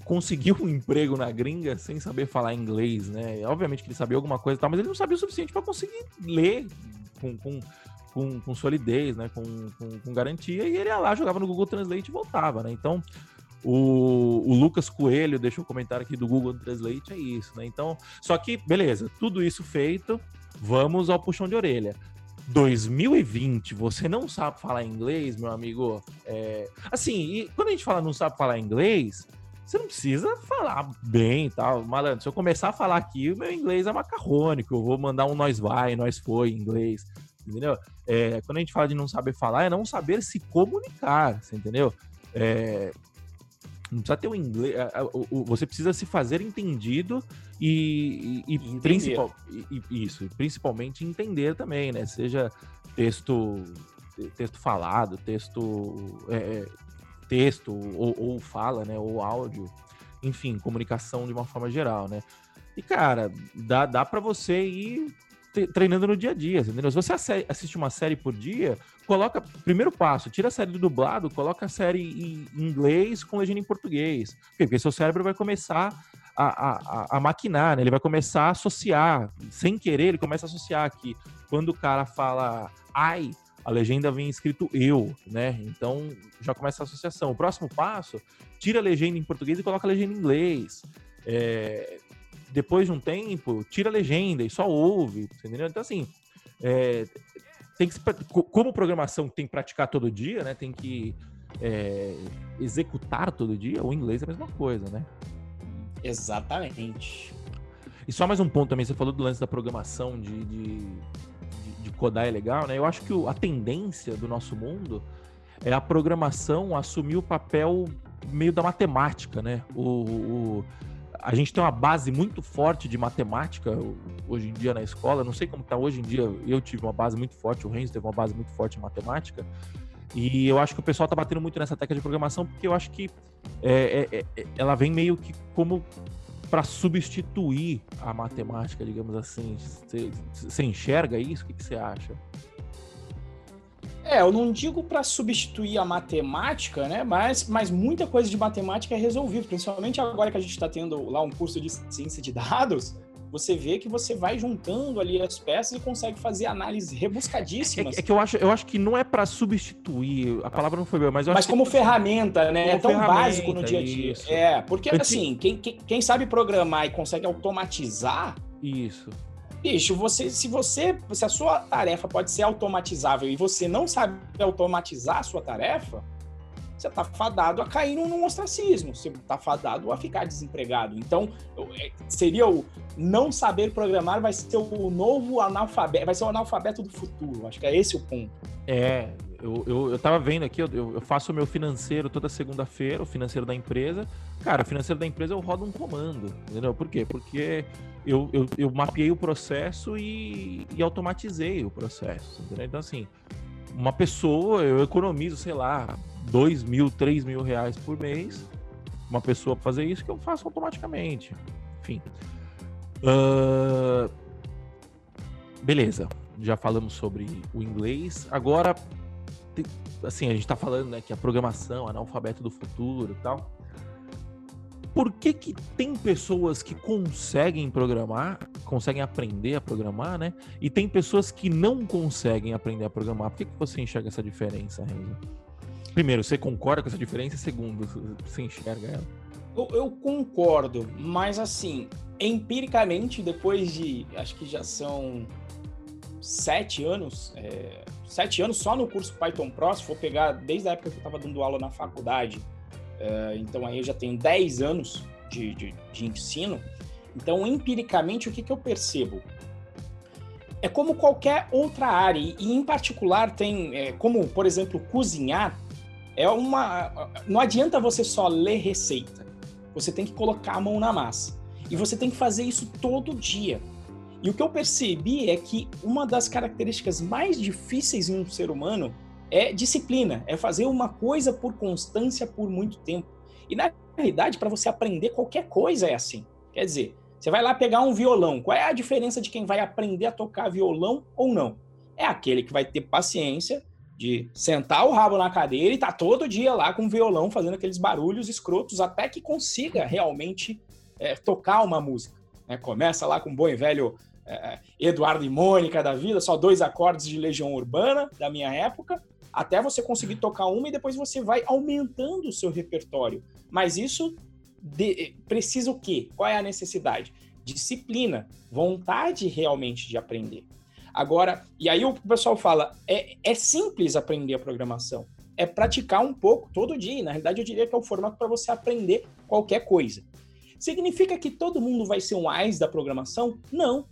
conseguiu um emprego na gringa sem saber falar inglês, né? Obviamente que ele sabia alguma coisa e tal, mas ele não sabia o suficiente para conseguir ler com, com, com, com solidez, né? Com, com, com, garantia, e ele ia lá, jogava no Google Translate e voltava, né? Então, o, o, Lucas Coelho deixou um comentário aqui do Google Translate, é isso, né? Então, só que, beleza, tudo isso feito, vamos ao puxão de orelha. 2020, você não sabe falar inglês, meu amigo? É... Assim, e quando a gente fala não sabe falar inglês, você não precisa falar bem e tal. Malandro, se eu começar a falar aqui, o meu inglês é macarrônico. Eu vou mandar um nós vai, nós foi em inglês. Entendeu? É, quando a gente fala de não saber falar, é não saber se comunicar, você entendeu? É, não precisa ter o inglês. Você precisa se fazer entendido e, e, e principal, e, isso, principalmente entender também, né? Seja texto, texto falado, texto, é, é, texto ou, ou, fala, né? Ou áudio, enfim, comunicação de uma forma geral, né? E cara, dá, dá para você ir treinando no dia a dia, entendeu? Se você assiste uma série por dia, coloca. Primeiro passo, tira a série do dublado, coloca a série em inglês com legenda em português. Porque seu cérebro vai começar a, a, a, maquinar, né? Ele vai começar a associar. Sem querer, ele começa a associar que quando o cara fala ai, a legenda vem escrito eu, né? Então já começa a associação. O próximo passo, tira a legenda em português e coloca a legenda em inglês. É, depois de um tempo, tira a legenda e só ouve, entendeu? Então, assim, é, tem que, como programação tem que praticar todo dia, né? Tem que é, executar todo dia, o inglês é a mesma coisa, né? Exatamente. E só mais um ponto também, você falou do lance da programação, de, de, codar é legal, né? Eu acho que a tendência do nosso mundo é a programação assumir o papel meio da matemática, né? O, o, a gente tem uma base muito forte de matemática hoje em dia na escola. Não sei como está hoje em dia. Eu tive uma base muito forte, o Renzo teve uma base muito forte em matemática. E eu acho que o pessoal está batendo muito nessa tecla de programação porque eu acho que é, é, é, ela vem meio que como para substituir a matemática, digamos assim. Você enxerga isso? O que você acha? É, eu não digo para substituir a matemática, né? Mas, mas muita coisa de matemática é resolvível, principalmente agora que a gente está tendo lá um curso de ciência de dados você vê que você vai juntando ali as peças e consegue fazer análises rebuscadíssimas. É, é que eu acho, eu acho que não é para substituir, a palavra não foi boa, mas eu Mas como ferramenta, né? é tão básico no dia a dia. Isso. É, porque assim, quem, quem, quem sabe programar e consegue automatizar. Isso. Bicho, você, se você, se a sua tarefa pode ser automatizável e você não sabe automatizar a sua tarefa, você está fadado a cair num ostracismo, você está fadado a ficar desempregado. Então, é, seria o não saber programar vai ser o novo analfabeto, vai ser o analfabeto do futuro. Acho que é esse o ponto. É, eu, eu, eu tava vendo aqui, eu, eu faço o meu financeiro toda segunda-feira, o financeiro da empresa. Cara, o financeiro da empresa eu rodo um comando, entendeu? Por quê? Porque eu, eu, eu mapeei o processo e, e automatizei o processo, entendeu? Então, assim, uma pessoa, eu economizo, sei lá, 2 mil, 3 mil reais por mês. Uma pessoa fazer isso que eu faço automaticamente. Enfim. Uh... Beleza. Já falamos sobre o inglês. Agora, assim, a gente está falando né, que a programação, analfabeto do futuro e tal por que, que tem pessoas que conseguem programar, conseguem aprender a programar, né? E tem pessoas que não conseguem aprender a programar. Por que, que você enxerga essa diferença, Renzo? Primeiro, você concorda com essa diferença? Segundo, você enxerga ela? Eu, eu concordo, mas assim, empiricamente, depois de, acho que já são sete anos, é, sete anos só no curso Python Pro, se for pegar desde a época que eu estava dando aula na faculdade, é, então aí eu já tenho 10 anos de, de, de ensino. Então, empiricamente, o que, que eu percebo? É como qualquer outra área, e em particular tem, é, como, por exemplo, cozinhar, é uma. Não adianta você só ler receita. Você tem que colocar a mão na massa. E você tem que fazer isso todo dia. E o que eu percebi é que uma das características mais difíceis em um ser humano é disciplina, é fazer uma coisa por constância por muito tempo. E na realidade, para você aprender qualquer coisa é assim. Quer dizer, você vai lá pegar um violão. Qual é a diferença de quem vai aprender a tocar violão ou não? É aquele que vai ter paciência de sentar o rabo na cadeira e tá todo dia lá com o violão fazendo aqueles barulhos escrotos até que consiga realmente é, tocar uma música. Né? Começa lá com o bom e velho é, Eduardo e Mônica da vida, só dois acordes de Legião Urbana da minha época, até você conseguir tocar uma e depois você vai aumentando o seu repertório. Mas isso de, precisa o quê? Qual é a necessidade? Disciplina, vontade realmente de aprender. Agora, e aí o pessoal fala, é, é simples aprender a programação. É praticar um pouco todo dia. Na realidade, eu diria que é o formato para você aprender qualquer coisa. Significa que todo mundo vai ser um AIS da programação? Não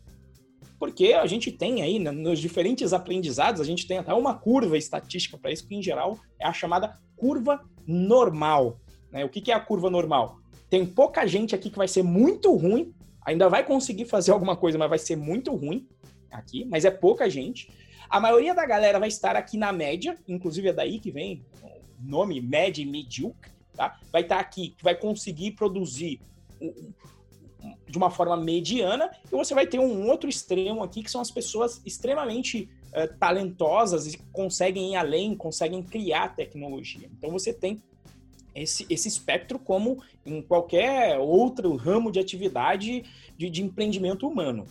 porque a gente tem aí, né, nos diferentes aprendizados, a gente tem até uma curva estatística para isso, que em geral é a chamada curva normal. Né? O que, que é a curva normal? Tem pouca gente aqui que vai ser muito ruim, ainda vai conseguir fazer alguma coisa, mas vai ser muito ruim aqui, mas é pouca gente. A maioria da galera vai estar aqui na média, inclusive é daí que vem o nome média e medíocre, tá? Vai estar aqui, vai conseguir produzir de uma forma mediana, e você vai ter um outro extremo aqui, que são as pessoas extremamente uh, talentosas e conseguem ir além, conseguem criar tecnologia. Então você tem esse, esse espectro como em qualquer outro ramo de atividade de, de empreendimento humano.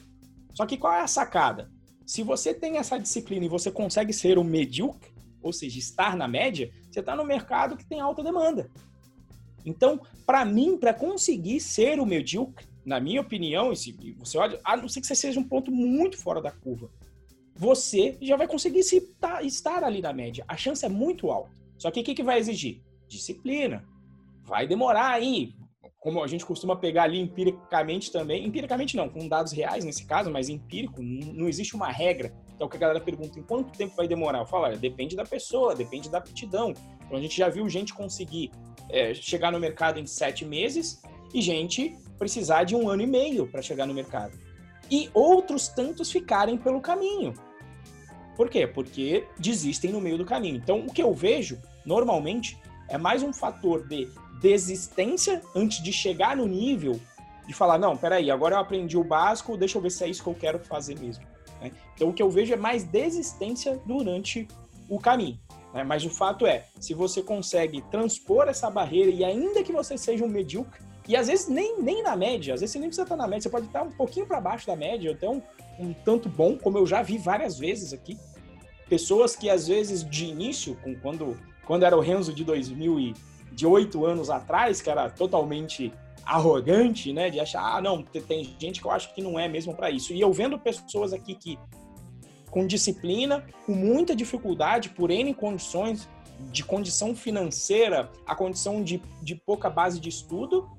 Só que qual é a sacada? Se você tem essa disciplina e você consegue ser um medíocre, ou seja, estar na média, você está no mercado que tem alta demanda. Então, para mim, para conseguir ser o medíocre, na minha opinião, e você olha, a não ser que você seja um ponto muito fora da curva, você já vai conseguir se tá, estar ali na média. A chance é muito alta. Só que o que, que vai exigir? Disciplina. Vai demorar aí. Como a gente costuma pegar ali empiricamente também, empiricamente não, com dados reais nesse caso, mas empírico, não existe uma regra. Então, o que a galera pergunta, em quanto tempo vai demorar? Eu falo, olha, depende da pessoa, depende da aptidão. Então, a gente já viu gente conseguir é, chegar no mercado em sete meses e gente precisar de um ano e meio para chegar no mercado. E outros tantos ficarem pelo caminho. Por quê? Porque desistem no meio do caminho. Então, o que eu vejo, normalmente, é mais um fator de desistência antes de chegar no nível de falar, não, peraí, agora eu aprendi o básico, deixa eu ver se é isso que eu quero fazer mesmo. Né? Então o que eu vejo é mais desistência durante o caminho. Né? Mas o fato é, se você consegue transpor essa barreira e ainda que você seja um medíocre, e às vezes nem, nem na média, às vezes você nem precisa estar na média, você pode estar um pouquinho para baixo da média, até um, um tanto bom, como eu já vi várias vezes aqui. Pessoas que às vezes de início, quando, quando era o Renzo de 2000 e de oito anos atrás, que era totalmente arrogante, né, de achar, ah, não, tem gente que eu acho que não é mesmo para isso. E eu vendo pessoas aqui que com disciplina, com muita dificuldade, por N condições, de condição financeira, a condição de, de pouca base de estudo,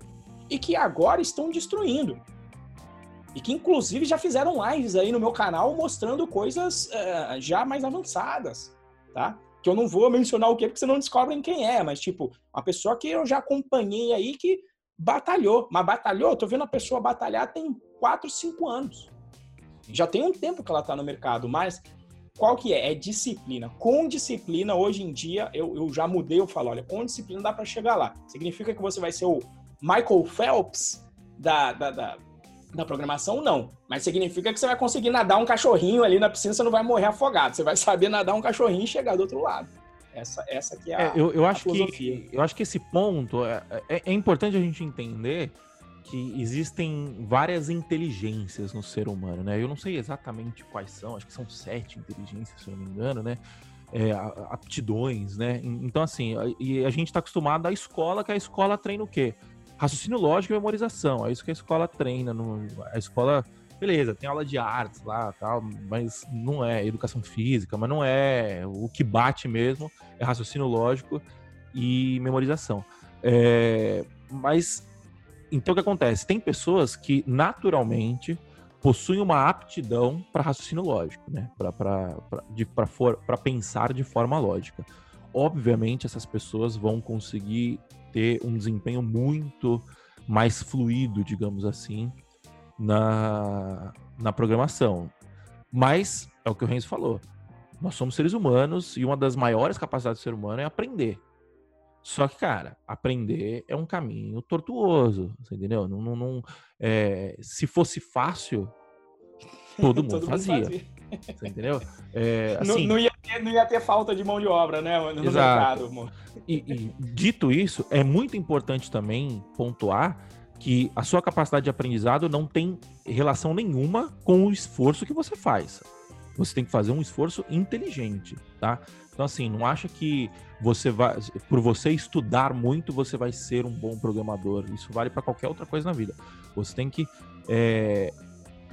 e que agora estão destruindo. E que inclusive já fizeram lives aí no meu canal mostrando coisas uh, já mais avançadas, tá? Que eu não vou mencionar o que, porque senão descobrem quem é, mas tipo, uma pessoa que eu já acompanhei aí que batalhou. Mas batalhou, tô vendo a pessoa batalhar tem 4, 5 anos. Já tem um tempo que ela tá no mercado, mas qual que é? É disciplina. Com disciplina, hoje em dia, eu, eu já mudei, eu falo, olha, com disciplina dá para chegar lá. Significa que você vai ser o Michael Phelps da, da, da, da, programação, não. Mas significa que você vai conseguir nadar um cachorrinho ali na piscina, você não vai morrer afogado. Você vai saber nadar um cachorrinho e chegar do outro lado. Essa, essa que é a, é, eu, eu acho que Eu acho que esse ponto é, é, é importante a gente entender que existem várias inteligências no ser humano, né? Eu não sei exatamente quais são, acho que são sete inteligências, se eu não me engano, né? É, aptidões, né? Então, assim, a, e a gente está acostumado à escola, que a escola treina o quê? Raciocínio lógico e memorização. É isso que a escola treina. No, a escola, beleza, tem aula de artes lá, tal, mas não é educação física, mas não é o que bate mesmo, é raciocínio lógico e memorização. É, mas então o que acontece? Tem pessoas que naturalmente possuem uma aptidão para raciocínio lógico, né? Para pensar de forma lógica. Obviamente, essas pessoas vão conseguir ter um desempenho muito mais fluido, digamos assim, na, na programação. Mas é o que o Renzo falou. Nós somos seres humanos e uma das maiores capacidades do ser humano é aprender. Só que, cara, aprender é um caminho tortuoso, você entendeu? Não, não, não é, se fosse fácil, todo mundo todo fazia. Mundo fazia. Você entendeu? É, assim, não, não, ia ter, não ia ter falta de mão de obra, né? No exato. mercado. E, e, dito isso, é muito importante também pontuar que a sua capacidade de aprendizado não tem relação nenhuma com o esforço que você faz. Você tem que fazer um esforço inteligente, tá? Então, assim, não acha que você vai, por você estudar muito, você vai ser um bom programador. Isso vale para qualquer outra coisa na vida. Você tem que é,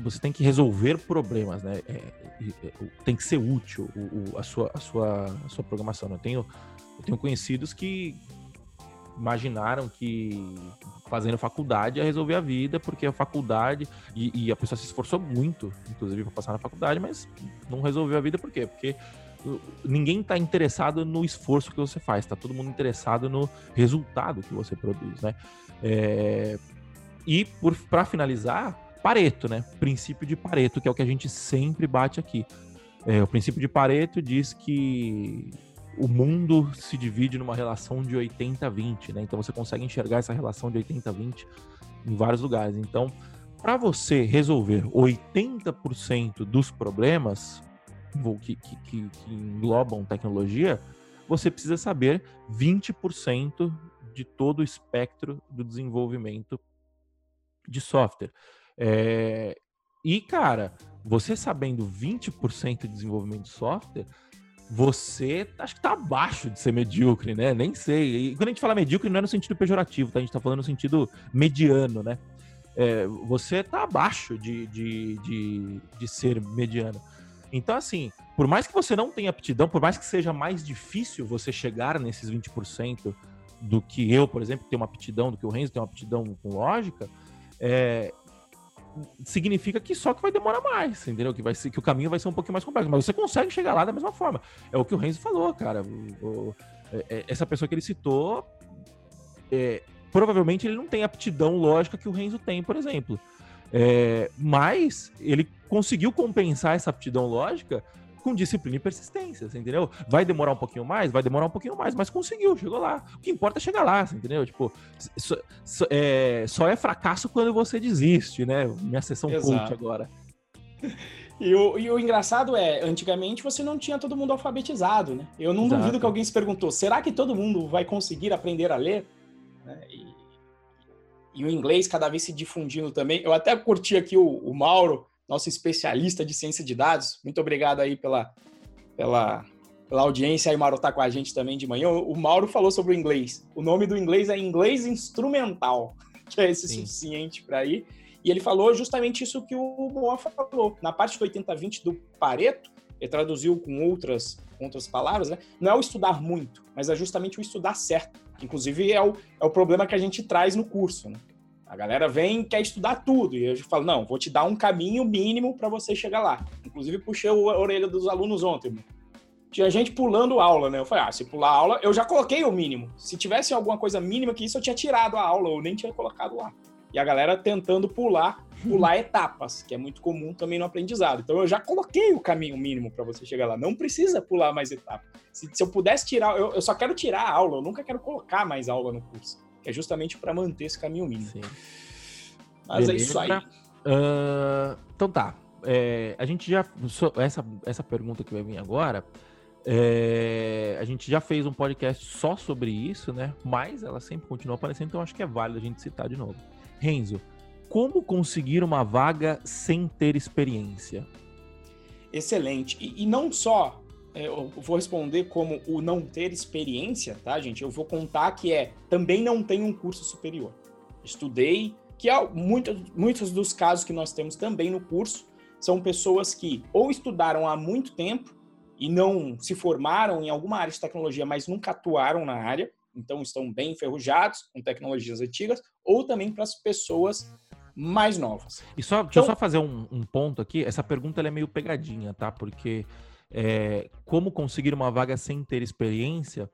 você tem que resolver problemas, né? É, é, tem que ser útil o, o, a, sua, a, sua, a sua programação. Eu tenho, eu tenho conhecidos que imaginaram que fazendo faculdade ia resolver a vida, porque a faculdade. E, e a pessoa se esforçou muito, inclusive, para passar na faculdade, mas não resolveu a vida por quê? Porque ninguém está interessado no esforço que você faz, está todo mundo interessado no resultado que você produz, né? É, e para finalizar, Pareto, né? Princípio de Pareto, que é o que a gente sempre bate aqui. É, o princípio de Pareto diz que o mundo se divide numa relação de 80-20, né? Então você consegue enxergar essa relação de 80-20 em vários lugares. Então, para você resolver 80% dos problemas que, que, que, que englobam tecnologia, você precisa saber 20% de todo o espectro do desenvolvimento de software. É, e, cara, você sabendo 20% de desenvolvimento de software, você acho que tá abaixo de ser medíocre, né? Nem sei. E quando a gente fala medíocre, não é no sentido pejorativo, tá? A gente tá falando no sentido mediano, né? É, você tá abaixo de, de, de, de ser mediano. Então, assim, por mais que você não tenha aptidão, por mais que seja mais difícil você chegar nesses 20% do que eu, por exemplo, tenho uma aptidão, do que o Renzo tem uma aptidão com lógica, é, significa que só que vai demorar mais, entendeu? Que, vai ser, que o caminho vai ser um pouquinho mais complexo. Mas você consegue chegar lá da mesma forma. É o que o Renzo falou, cara. O, o, é, é, essa pessoa que ele citou, é, provavelmente ele não tem aptidão lógica que o Renzo tem, por exemplo. É, mas ele conseguiu compensar essa aptidão lógica com disciplina e persistência, entendeu? Vai demorar um pouquinho mais, vai demorar um pouquinho mais, mas conseguiu, chegou lá. O que importa é chegar lá, entendeu? Tipo, só, só, é, só é fracasso quando você desiste, né? Minha sessão Exato. coach agora. E o, e o, engraçado é, antigamente você não tinha todo mundo alfabetizado, né? Eu não Exato. duvido que alguém se perguntou, será que todo mundo vai conseguir aprender a ler? Né? E, e, o inglês cada vez se difundindo também. Eu até curti aqui o, o Mauro, nosso especialista de ciência de dados. Muito obrigado aí pela, pela, pela audiência. Aí o Mauro tá com a gente também de manhã. O, o Mauro falou sobre o inglês. O nome do inglês é inglês instrumental, que é esse Sim. suficiente para ir. E ele falou justamente isso que o Moa falou. Na parte do 80-20 do Pareto, ele traduziu com outras, com outras palavras, né? Não é o estudar muito, mas é justamente o estudar certo. Inclusive, é o, é o problema que a gente traz no curso, né? A galera vem e quer estudar tudo. E eu falo, não, vou te dar um caminho mínimo para você chegar lá. Inclusive, puxei a orelha dos alunos ontem. Tinha gente pulando aula, né? Eu falei, ah, se pular aula, eu já coloquei o mínimo. Se tivesse alguma coisa mínima que isso, eu tinha tirado a aula, ou nem tinha colocado lá e a galera tentando pular, pular etapas, que é muito comum também no aprendizado. Então eu já coloquei o caminho mínimo para você chegar lá. Não precisa pular mais etapas. Se, se eu pudesse tirar, eu, eu, só quero tirar a aula, eu nunca quero colocar mais aula no curso, é justamente para manter esse caminho mínimo. Sim. Mas Beleza. é isso aí. Uh, então tá. É, a gente já. Essa, essa pergunta que vai vir agora. É, a gente já fez um podcast só sobre isso, né? Mas ela sempre continua aparecendo, então acho que é válido a gente citar de novo. Renzo, como conseguir uma vaga sem ter experiência? Excelente. E, e não só eu vou responder como o não ter experiência, tá, gente? Eu vou contar que é também não tem um curso superior. Estudei, que é muitos, muitos dos casos que nós temos também no curso são pessoas que ou estudaram há muito tempo e não se formaram em alguma área de tecnologia, mas nunca atuaram na área, então estão bem enferrujados com tecnologias antigas, ou também para as pessoas mais novas. E só, deixa eu então só fazer um, um, ponto aqui. Essa pergunta é meio pegadinha, tá? Porque é, como conseguir uma vaga sem ter experiência?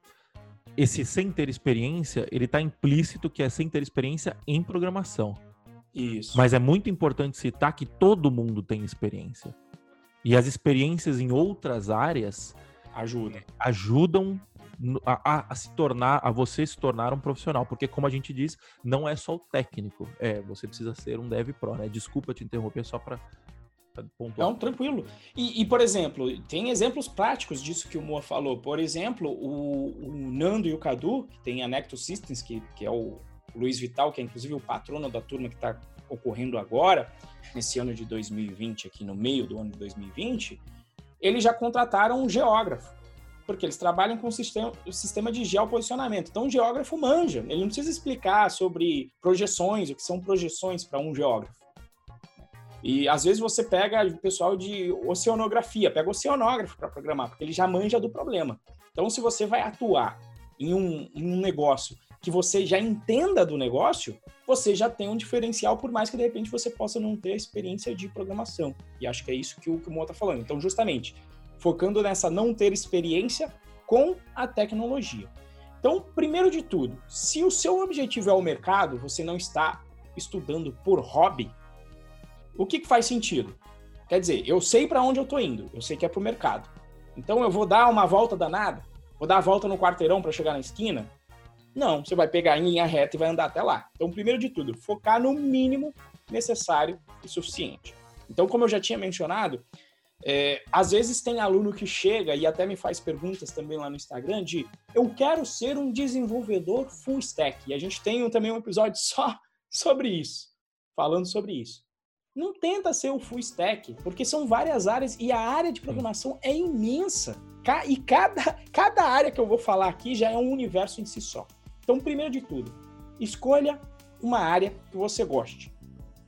Esse sem ter experiência, ele está implícito que é sem ter experiência em programação. Isso. Mas é muito importante citar que todo mundo tem experiência. E as experiências em outras áreas ajudam, ajudam a, a, se tornar, a você se tornar um profissional, porque como a gente diz, não é só o técnico, é, você precisa ser um dev pro, né? Desculpa te interromper só para não, tranquilo. E, e, por exemplo, tem exemplos práticos disso que o Moa falou. Por exemplo, o, o Nando e o Cadu, que tem a Necto Systems, que, que é o Luiz Vital, que é inclusive o patrono da turma que está ocorrendo agora, nesse ano de 2020, aqui no meio do ano de 2020, eles já contrataram um geógrafo porque eles trabalham com o sistema, o sistema de geoposicionamento. Então, o geógrafo manja, ele não precisa explicar sobre projeções, o que são projeções para um geógrafo. E às vezes você pega o pessoal de oceanografia, pega oceanógrafo para programar, porque ele já manja do problema. Então, se você vai atuar em um, em um negócio que você já entenda do negócio, você já tem um diferencial, por mais que de repente você possa não ter experiência de programação. E acho que é isso que o, que o Mo está falando. Então, justamente, focando nessa não ter experiência com a tecnologia. Então, primeiro de tudo, se o seu objetivo é o mercado, você não está estudando por hobby, o que, que faz sentido? Quer dizer, eu sei para onde eu estou indo, eu sei que é para o mercado. Então, eu vou dar uma volta danada? Vou dar a volta no quarteirão para chegar na esquina? Não, você vai pegar em linha reta e vai andar até lá. Então, primeiro de tudo, focar no mínimo necessário e suficiente. Então, como eu já tinha mencionado, é, às vezes tem aluno que chega e até me faz perguntas também lá no Instagram de eu quero ser um desenvolvedor full stack. E a gente tem também um episódio só sobre isso, falando sobre isso. Não tenta ser o full stack, porque são várias áreas e a área de programação é imensa. E cada, cada área que eu vou falar aqui já é um universo em si só. Então, primeiro de tudo, escolha uma área que você goste.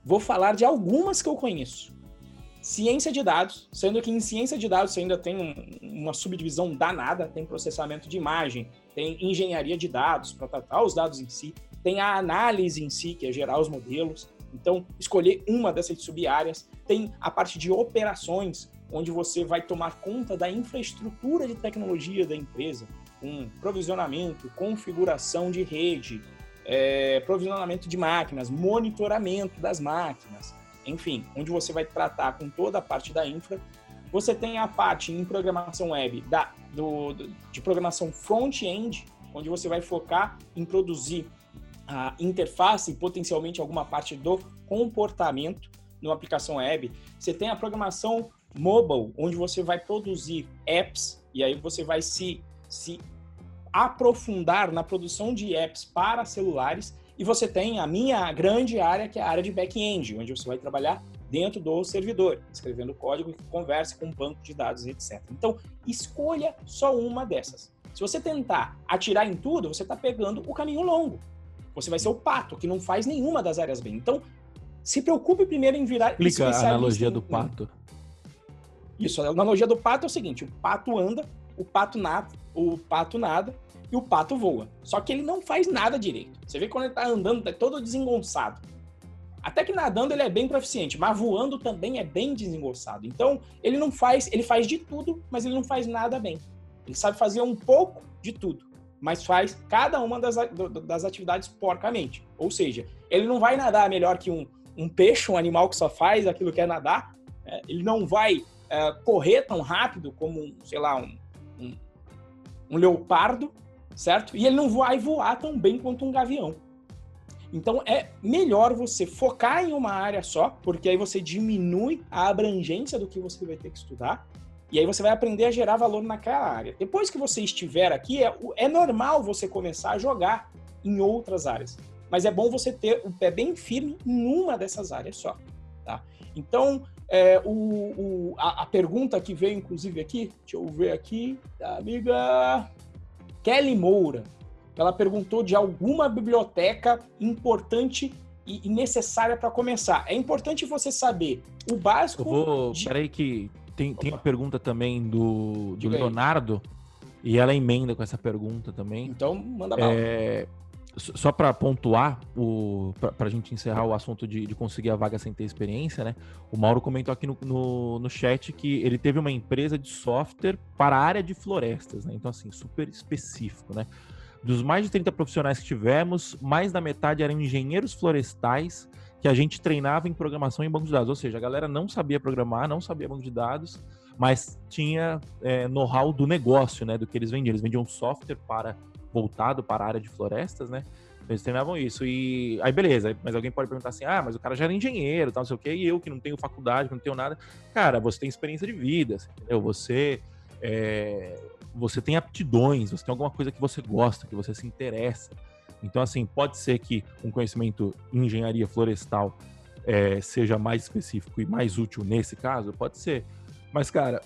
Vou falar de algumas que eu conheço ciência de dados, sendo que em ciência de dados você ainda tem um, uma subdivisão danada, tem processamento de imagem, tem engenharia de dados para tratar os dados em si, tem a análise em si, que é gerar os modelos. Então, escolher uma dessas sub-áreas. Tem a parte de operações, onde você vai tomar conta da infraestrutura de tecnologia da empresa, com provisionamento, configuração de rede, é, provisionamento de máquinas, monitoramento das máquinas, enfim, onde você vai tratar com toda a parte da infra Você tem a parte em programação web da, do, de programação front-end, onde você vai focar em produzir a interface e potencialmente alguma parte do comportamento numa aplicação web. Você tem a programação mobile, onde você vai produzir apps e aí você vai se, se aprofundar na produção de apps para celulares. E você tem a minha grande área, que é a área de back-end, onde você vai trabalhar dentro do servidor, escrevendo código que converse com um banco de dados, etc. Então, escolha só uma dessas. Se você tentar atirar em tudo, você está pegando o caminho longo. Você vai ser o pato, que não faz nenhuma das áreas bem. Então, se preocupe primeiro em virar Explica a analogia do pato. Isso, a analogia do pato é o seguinte: o pato anda, o pato nada, o pato nada e o pato voa. Só que ele não faz nada direito. Você vê quando ele está andando, tá todo desengonçado. Até que nadando ele é bem proficiente, mas voando também é bem desengonçado. Então, ele não faz, ele faz de tudo, mas ele não faz nada bem. Ele sabe fazer um pouco de tudo, mas faz cada uma das, das atividades porcamente. Ou seja, ele não vai nadar melhor que um, um peixe, um animal que só faz aquilo que é nadar. É, ele não vai é, correr tão rápido como, sei lá, um, um, um leopardo, certo? E ele não vai voar tão bem quanto um gavião. Então é melhor você focar em uma área só, porque aí você diminui a abrangência do que você vai ter que estudar. E aí você vai aprender a gerar valor naquela área. Depois que você estiver aqui, é, é normal você começar a jogar em outras áreas. Mas é bom você ter o pé bem firme em uma dessas áreas só. Tá? Então, é, o, o, a, a, pergunta que veio, inclusive, aqui, deixa eu ver aqui, da amiga Kelly Moura. Ela perguntou de alguma biblioteca importante e, e necessária para começar. É importante você saber o básico. Eu vou. De... Peraí, que tem, tem uma pergunta também do, do Leonardo. E ela emenda com essa pergunta também. Então, manda bala. É, só para pontuar, para a gente encerrar o assunto de, de, conseguir a vaga sem ter experiência, né? O Mauro comentou aqui no, no, no, chat que ele teve uma empresa de software para a área de florestas, né? Então, assim, super específico, né? Dos mais de 30 profissionais que tivemos, mais da metade eram engenheiros florestais que a gente treinava em programação em banco de dados. Ou seja, a galera não sabia programar, não sabia banco de dados, mas tinha é, know-how do negócio, né? Do que eles vendiam. Eles vendiam software para voltado para a área de florestas, né? Eles treinavam isso. E aí, beleza. Mas alguém pode perguntar assim: ah, mas o cara já era engenheiro, tal, não sei o quê, e eu que não tenho faculdade, que não tenho nada. Cara, você tem experiência de vida, entendeu? Você. É, você tem aptidões, você tem alguma coisa que você gosta, que você se interessa. Então, assim, pode ser que um conhecimento em engenharia florestal é, seja mais específico e mais útil nesse caso, pode ser. Mas, cara,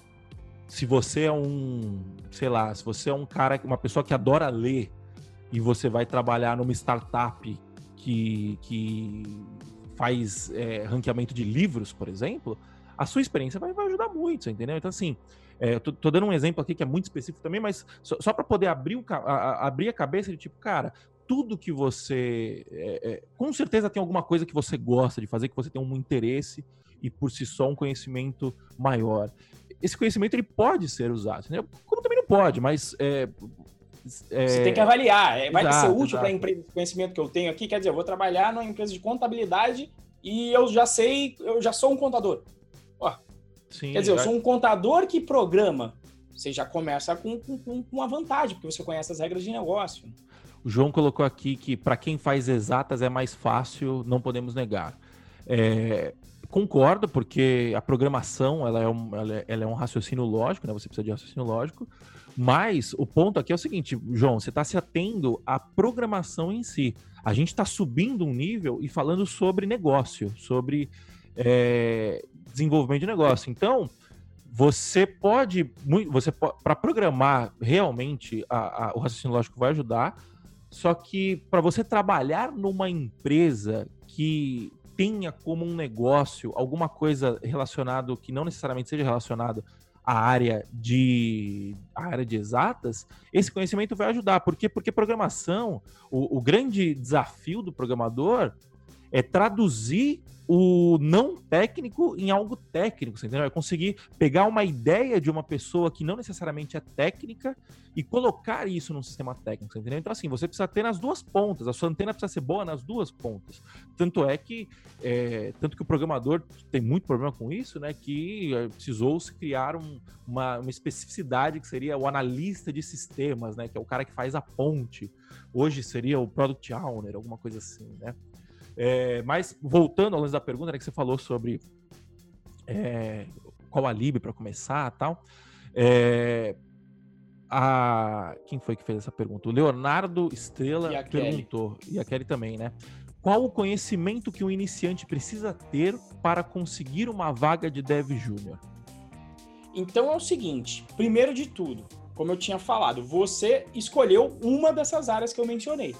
se você é um, sei lá, se você é um cara, uma pessoa que adora ler e você vai trabalhar numa startup que, que faz é, ranqueamento de livros, por exemplo, a sua experiência vai, vai ajudar muito, entendeu? Então, assim, é, tô, tô, dando um exemplo aqui que é muito específico também, mas só, só para poder abrir, o, a, a, abrir a cabeça de tipo, cara, tudo que você. É, é, com certeza tem alguma coisa que você gosta de fazer, que você tem um interesse e por si só um conhecimento maior esse conhecimento ele pode ser usado. Entendeu? Como também não pode, mas. É, é... Você tem que avaliar. É, vai exato, ser útil para a empresa o conhecimento que eu tenho aqui. Quer dizer, eu vou trabalhar numa empresa de contabilidade e eu já sei, eu já sou um contador. Ó, Sim, quer dizer, já... eu sou um contador que programa. Você já começa com, com, com uma vantagem, porque você conhece as regras de negócio. O João colocou aqui que para quem faz exatas é mais fácil, não podemos negar. É, concordo, porque a programação ela é, um, ela é, ela é, um raciocínio lógico, né? Você precisa de raciocínio lógico. Mas o ponto aqui é o seguinte, João, você está se atendo à programação em si. A gente está subindo um nível e falando sobre negócio, sobre é, desenvolvimento de negócio. Então, você pode, você para programar realmente a, a, o raciocínio lógico vai ajudar. Só que para você trabalhar numa empresa que tenha como um negócio alguma coisa relacionado que não necessariamente seja relacionado à área de à área de exatas, esse conhecimento vai ajudar. Por quê? Porque programação, o, o grande desafio do programador é traduzir o não técnico em algo técnico, você entendeu? É conseguir pegar uma ideia de uma pessoa que não necessariamente é técnica e colocar isso num sistema técnico, entendeu? Então, assim, você precisa ter nas duas pontas, a sua antena precisa ser boa nas duas pontas. Tanto é que, é, tanto que o programador tem muito problema com isso, né? Que é, precisou se criar um, uma, uma especificidade que seria o analista de sistemas, né? Que é o cara que faz a ponte. Hoje seria o Product Owner, alguma coisa assim, né? É, mas voltando ao lance da pergunta, né, que você falou sobre é, qual a lib para começar tal. É, a, quem foi que fez essa pergunta? O Leonardo Estrela e perguntou, e a Kelly também, né? Qual o conhecimento que um iniciante precisa ter para conseguir uma vaga de Dev Júnior? Então é o seguinte: primeiro de tudo, como eu tinha falado, você escolheu uma dessas áreas que eu mencionei.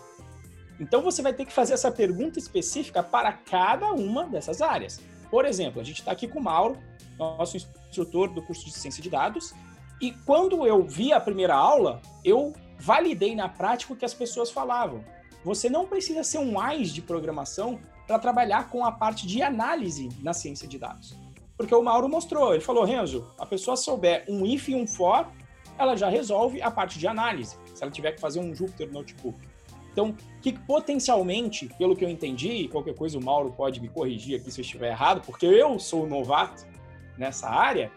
Então você vai ter que fazer essa pergunta específica para cada uma dessas áreas. Por exemplo, a gente está aqui com o Mauro, nosso instrutor do curso de ciência de dados, e quando eu vi a primeira aula, eu validei na prática o que as pessoas falavam. Você não precisa ser um AIS de programação para trabalhar com a parte de análise na ciência de dados. Porque o Mauro mostrou, ele falou, Renzo, a pessoa souber um if e um for, ela já resolve a parte de análise, se ela tiver que fazer um Jupyter Notebook. Então, que potencialmente, pelo que eu entendi, qualquer coisa o Mauro pode me corrigir aqui se eu estiver errado, porque eu sou novato nessa área,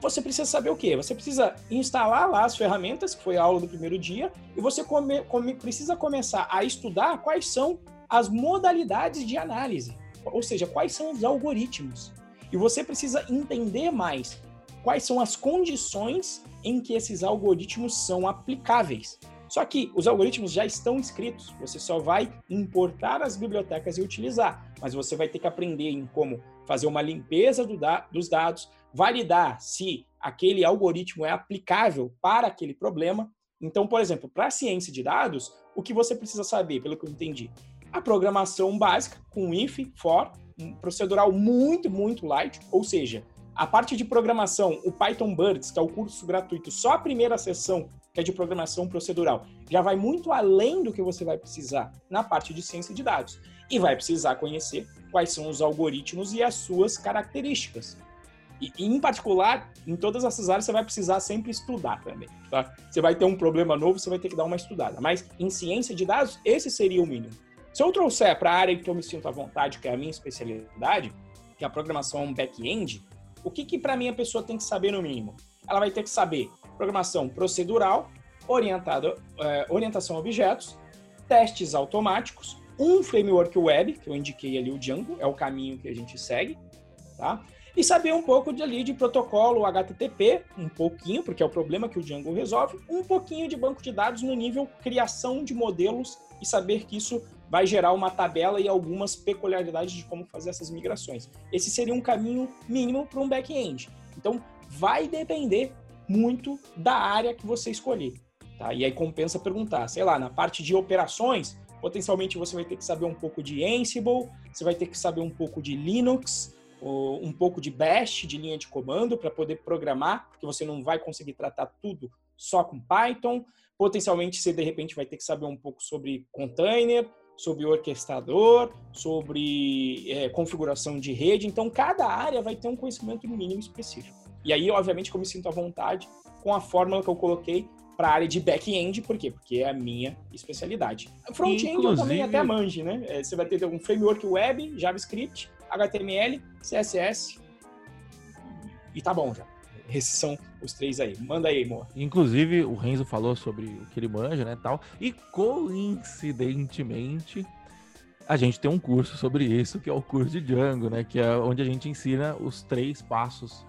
você precisa saber o quê? Você precisa instalar lá as ferramentas, que foi a aula do primeiro dia, e você come, come, precisa começar a estudar quais são as modalidades de análise, ou seja, quais são os algoritmos. E você precisa entender mais quais são as condições em que esses algoritmos são aplicáveis. Só que os algoritmos já estão escritos, você só vai importar as bibliotecas e utilizar, mas você vai ter que aprender em como fazer uma limpeza do da dos dados, validar se aquele algoritmo é aplicável para aquele problema. Então, por exemplo, para a ciência de dados, o que você precisa saber, pelo que eu entendi? A programação básica com if, for, um procedural muito, muito light, ou seja, a parte de programação, o Python Birds, que é o curso gratuito, só a primeira sessão que é de programação procedural, já vai muito além do que você vai precisar na parte de ciência de dados. E vai precisar conhecer quais são os algoritmos e as suas características. E, em particular, em todas essas áreas, você vai precisar sempre estudar também. Tá? Você vai ter um problema novo, você vai ter que dar uma estudada. Mas em ciência de dados, esse seria o mínimo. Se eu trouxer para a área que eu me sinto à vontade, que é a minha especialidade, que é a programação back-end, o que, que para mim a pessoa tem que saber no mínimo? Ela vai ter que saber programação procedural, orientada, é, orientação a objetos, testes automáticos, um framework web, que eu indiquei ali o Django, é o caminho que a gente segue, tá? E saber um pouco de, ali de protocolo HTTP, um pouquinho, porque é o problema que o Django resolve, um pouquinho de banco de dados no nível criação de modelos e saber que isso vai gerar uma tabela e algumas peculiaridades de como fazer essas migrações. Esse seria um caminho mínimo para um back-end. Então, vai depender muito da área que você escolher. Tá? E aí compensa perguntar, sei lá, na parte de operações, potencialmente você vai ter que saber um pouco de Ansible, você vai ter que saber um pouco de Linux, um pouco de Bash, de linha de comando, para poder programar, porque você não vai conseguir tratar tudo só com Python. Potencialmente você, de repente, vai ter que saber um pouco sobre container, sobre orquestrador, sobre é, configuração de rede. Então, cada área vai ter um conhecimento mínimo específico. E aí, obviamente, que eu me sinto à vontade com a fórmula que eu coloquei para a área de back-end, por quê? Porque é a minha especialidade. Front-end eu também até manje, né? É, você vai ter um framework web, JavaScript, HTML, CSS e tá bom já. Esses são os três aí. Manda aí, amor. Inclusive, o Renzo falou sobre o que ele manja, né, tal. E coincidentemente, a gente tem um curso sobre isso, que é o curso de Django, né, que é onde a gente ensina os três passos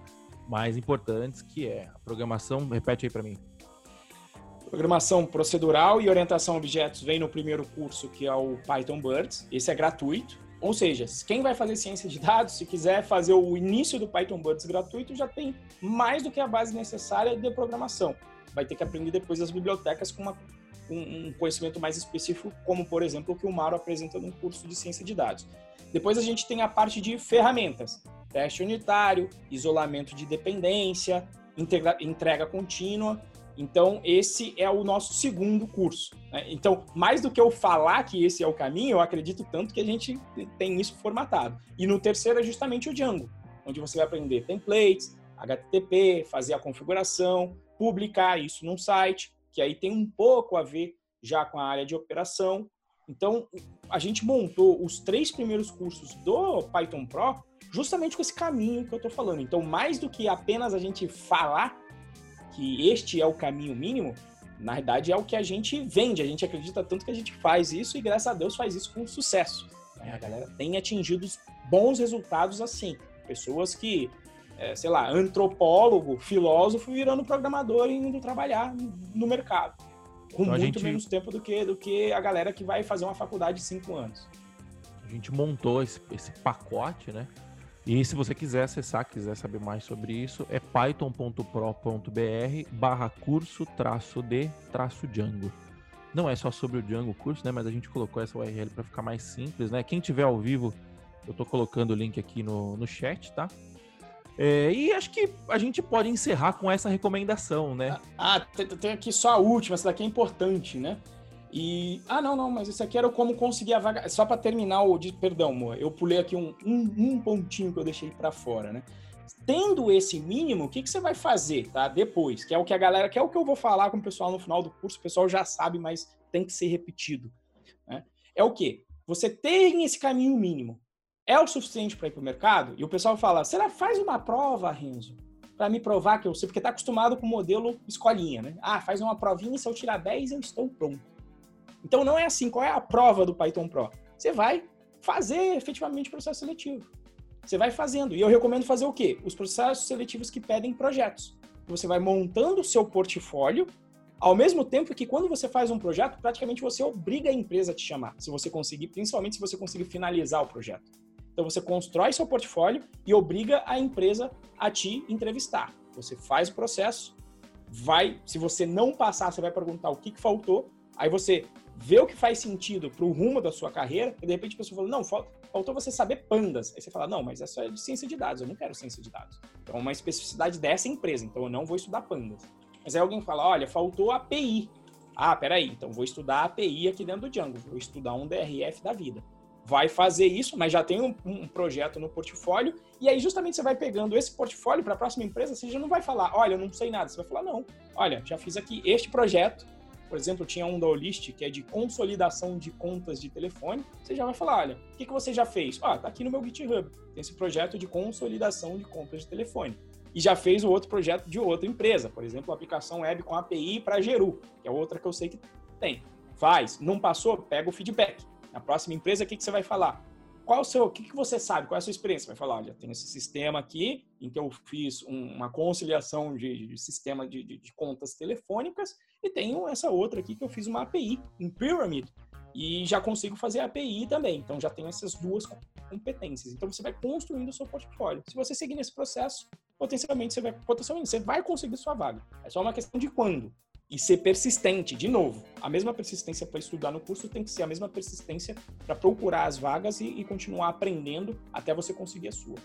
mais importantes, que é a programação, repete aí para mim. Programação procedural e orientação a objetos vem no primeiro curso, que é o Python Birds. Esse é gratuito. Ou seja, quem vai fazer ciência de dados, se quiser fazer o início do Python Birds gratuito, já tem mais do que a base necessária de programação. Vai ter que aprender depois as bibliotecas com uma, um conhecimento mais específico, como, por exemplo, o que o Maro apresenta no curso de ciência de dados. Depois a gente tem a parte de ferramentas teste unitário, isolamento de dependência, integra, entrega contínua. Então, esse é o nosso segundo curso. Né? Então, mais do que eu falar que esse é o caminho, eu acredito tanto que a gente tem isso formatado. E no terceiro é justamente o Django, onde você vai aprender templates, HTTP, fazer a configuração, publicar isso num site, que aí tem um pouco a ver já com a área de operação. Então, a gente montou os três primeiros cursos do Python Pro justamente com esse caminho que eu estou falando. Então, mais do que apenas a gente falar que este é o caminho mínimo, na verdade é o que a gente vende. A gente acredita tanto que a gente faz isso e, graças a Deus, faz isso com sucesso. A galera tem atingido bons resultados assim. Pessoas que é, sei lá, antropólogo, filósofo virando programador e indo trabalhar no mercado. Com então, muito gente... menos tempo do que, do que a galera que vai fazer uma faculdade de cinco anos. A gente montou esse, esse pacote, né? E se você quiser acessar, quiser saber mais sobre isso, é python.pro.br barra curso traço de traço Django. Não é só sobre o Django curso, né? Mas a gente colocou essa URL para ficar mais simples, né? Quem tiver ao vivo, eu tô colocando o link aqui no, no chat, tá? É, e acho que a gente pode encerrar com essa recomendação, né? Ah, tem, tem, aqui só a última, essa daqui é importante, né? E. Ah, não, não, mas isso aqui era como conseguir a vaga. Só para terminar o. De, perdão, amor, eu pulei aqui um, um, um pontinho que eu deixei para fora, né? Tendo esse mínimo, o que, que você vai fazer, tá? Depois, que é o que a galera, que é o que eu vou falar com o pessoal no final do curso, o pessoal já sabe, mas tem que ser repetido. Né? É o quê? Você tem esse caminho mínimo é o suficiente para ir para o mercado? E o pessoal fala, será faz uma prova, Renzo, para me provar que eu sei, porque está acostumado com o modelo escolinha, né? Ah, faz uma provinha se eu tirar 10 eu estou pronto. Então não é assim. Qual é a prova do Python Pro? Você vai fazer efetivamente o processo seletivo. Você vai fazendo. E eu recomendo fazer o quê? Os processos seletivos que pedem projetos. Você vai montando o seu portfólio, ao mesmo tempo que quando você faz um projeto, praticamente você obriga a empresa a te chamar, se você conseguir, principalmente se você conseguir finalizar o projeto. Então você constrói seu portfólio e obriga a empresa a te entrevistar. Você faz o processo, vai, se você não passar, você vai perguntar o que, que faltou, aí você vê o que faz sentido para o rumo da sua carreira, e de repente a pessoa fala, não, faltou você saber pandas. Aí você fala, não, mas essa é de ciência de dados, eu não quero ciência de dados. Então é uma especificidade dessa empresa, então eu não vou estudar pandas. Mas aí alguém fala, olha, faltou API. Ah, peraí, então vou estudar API aqui dentro do Django, vou estudar um DRF da vida vai fazer isso, mas já tem um, um, projeto no portfólio, e aí justamente você vai pegando esse portfólio para a próxima empresa, você já não vai falar, olha, eu não sei nada, você vai falar, não, olha, já fiz aqui este projeto, por exemplo, tinha um da Olist, que é de consolidação de contas de telefone, você já vai falar, olha, o que, que você já fez? Ah, tá aqui no meu GitHub, tem esse projeto de consolidação de contas de telefone. E já fez o outro projeto de outra empresa, por exemplo, aplicação web com API para Geru, que é outra que eu sei que tem. Faz, não passou, pega o feedback na próxima empresa, o que, que você vai falar? Qual o seu, o que, que você sabe? Qual é a sua experiência? Vai falar, olha, tem esse sistema aqui em que eu fiz um, uma conciliação de, de sistema de, de, de, contas telefônicas e tenho essa outra aqui que eu fiz uma API em Pyramid e já consigo fazer API também. Então já tenho essas duas competências. Então você vai construindo o seu portfólio. Se você seguir nesse processo, potencialmente você vai, potencialmente você vai conseguir sua vaga. É só uma questão de quando e ser persistente, de novo. A mesma persistência para estudar no curso tem que ser a mesma persistência para procurar as vagas e, e, continuar aprendendo até você conseguir a sua.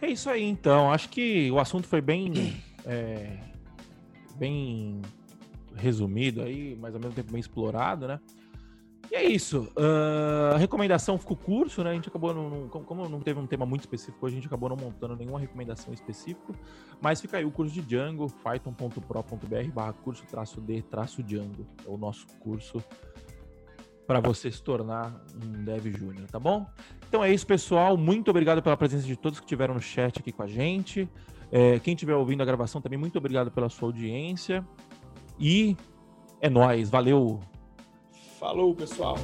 É isso aí, então. Acho que o assunto foi bem, é, bem resumido aí, mas ao mesmo tempo bem explorado, né? E é isso. Uh, recomendação ficou curso, né? A gente acabou, não, como não teve um tema muito específico, a gente acabou não montando nenhuma recomendação específica. Mas fica aí o curso de Django, python.pro.br barra curso traço D traço Django. É o nosso curso para você se tornar um Dev Júnior, tá bom? Então é isso, pessoal. Muito obrigado pela presença de todos que estiveram no chat aqui com a gente. É, quem estiver ouvindo a gravação também, muito obrigado pela sua audiência. E é nós, valeu! Falou, pessoal!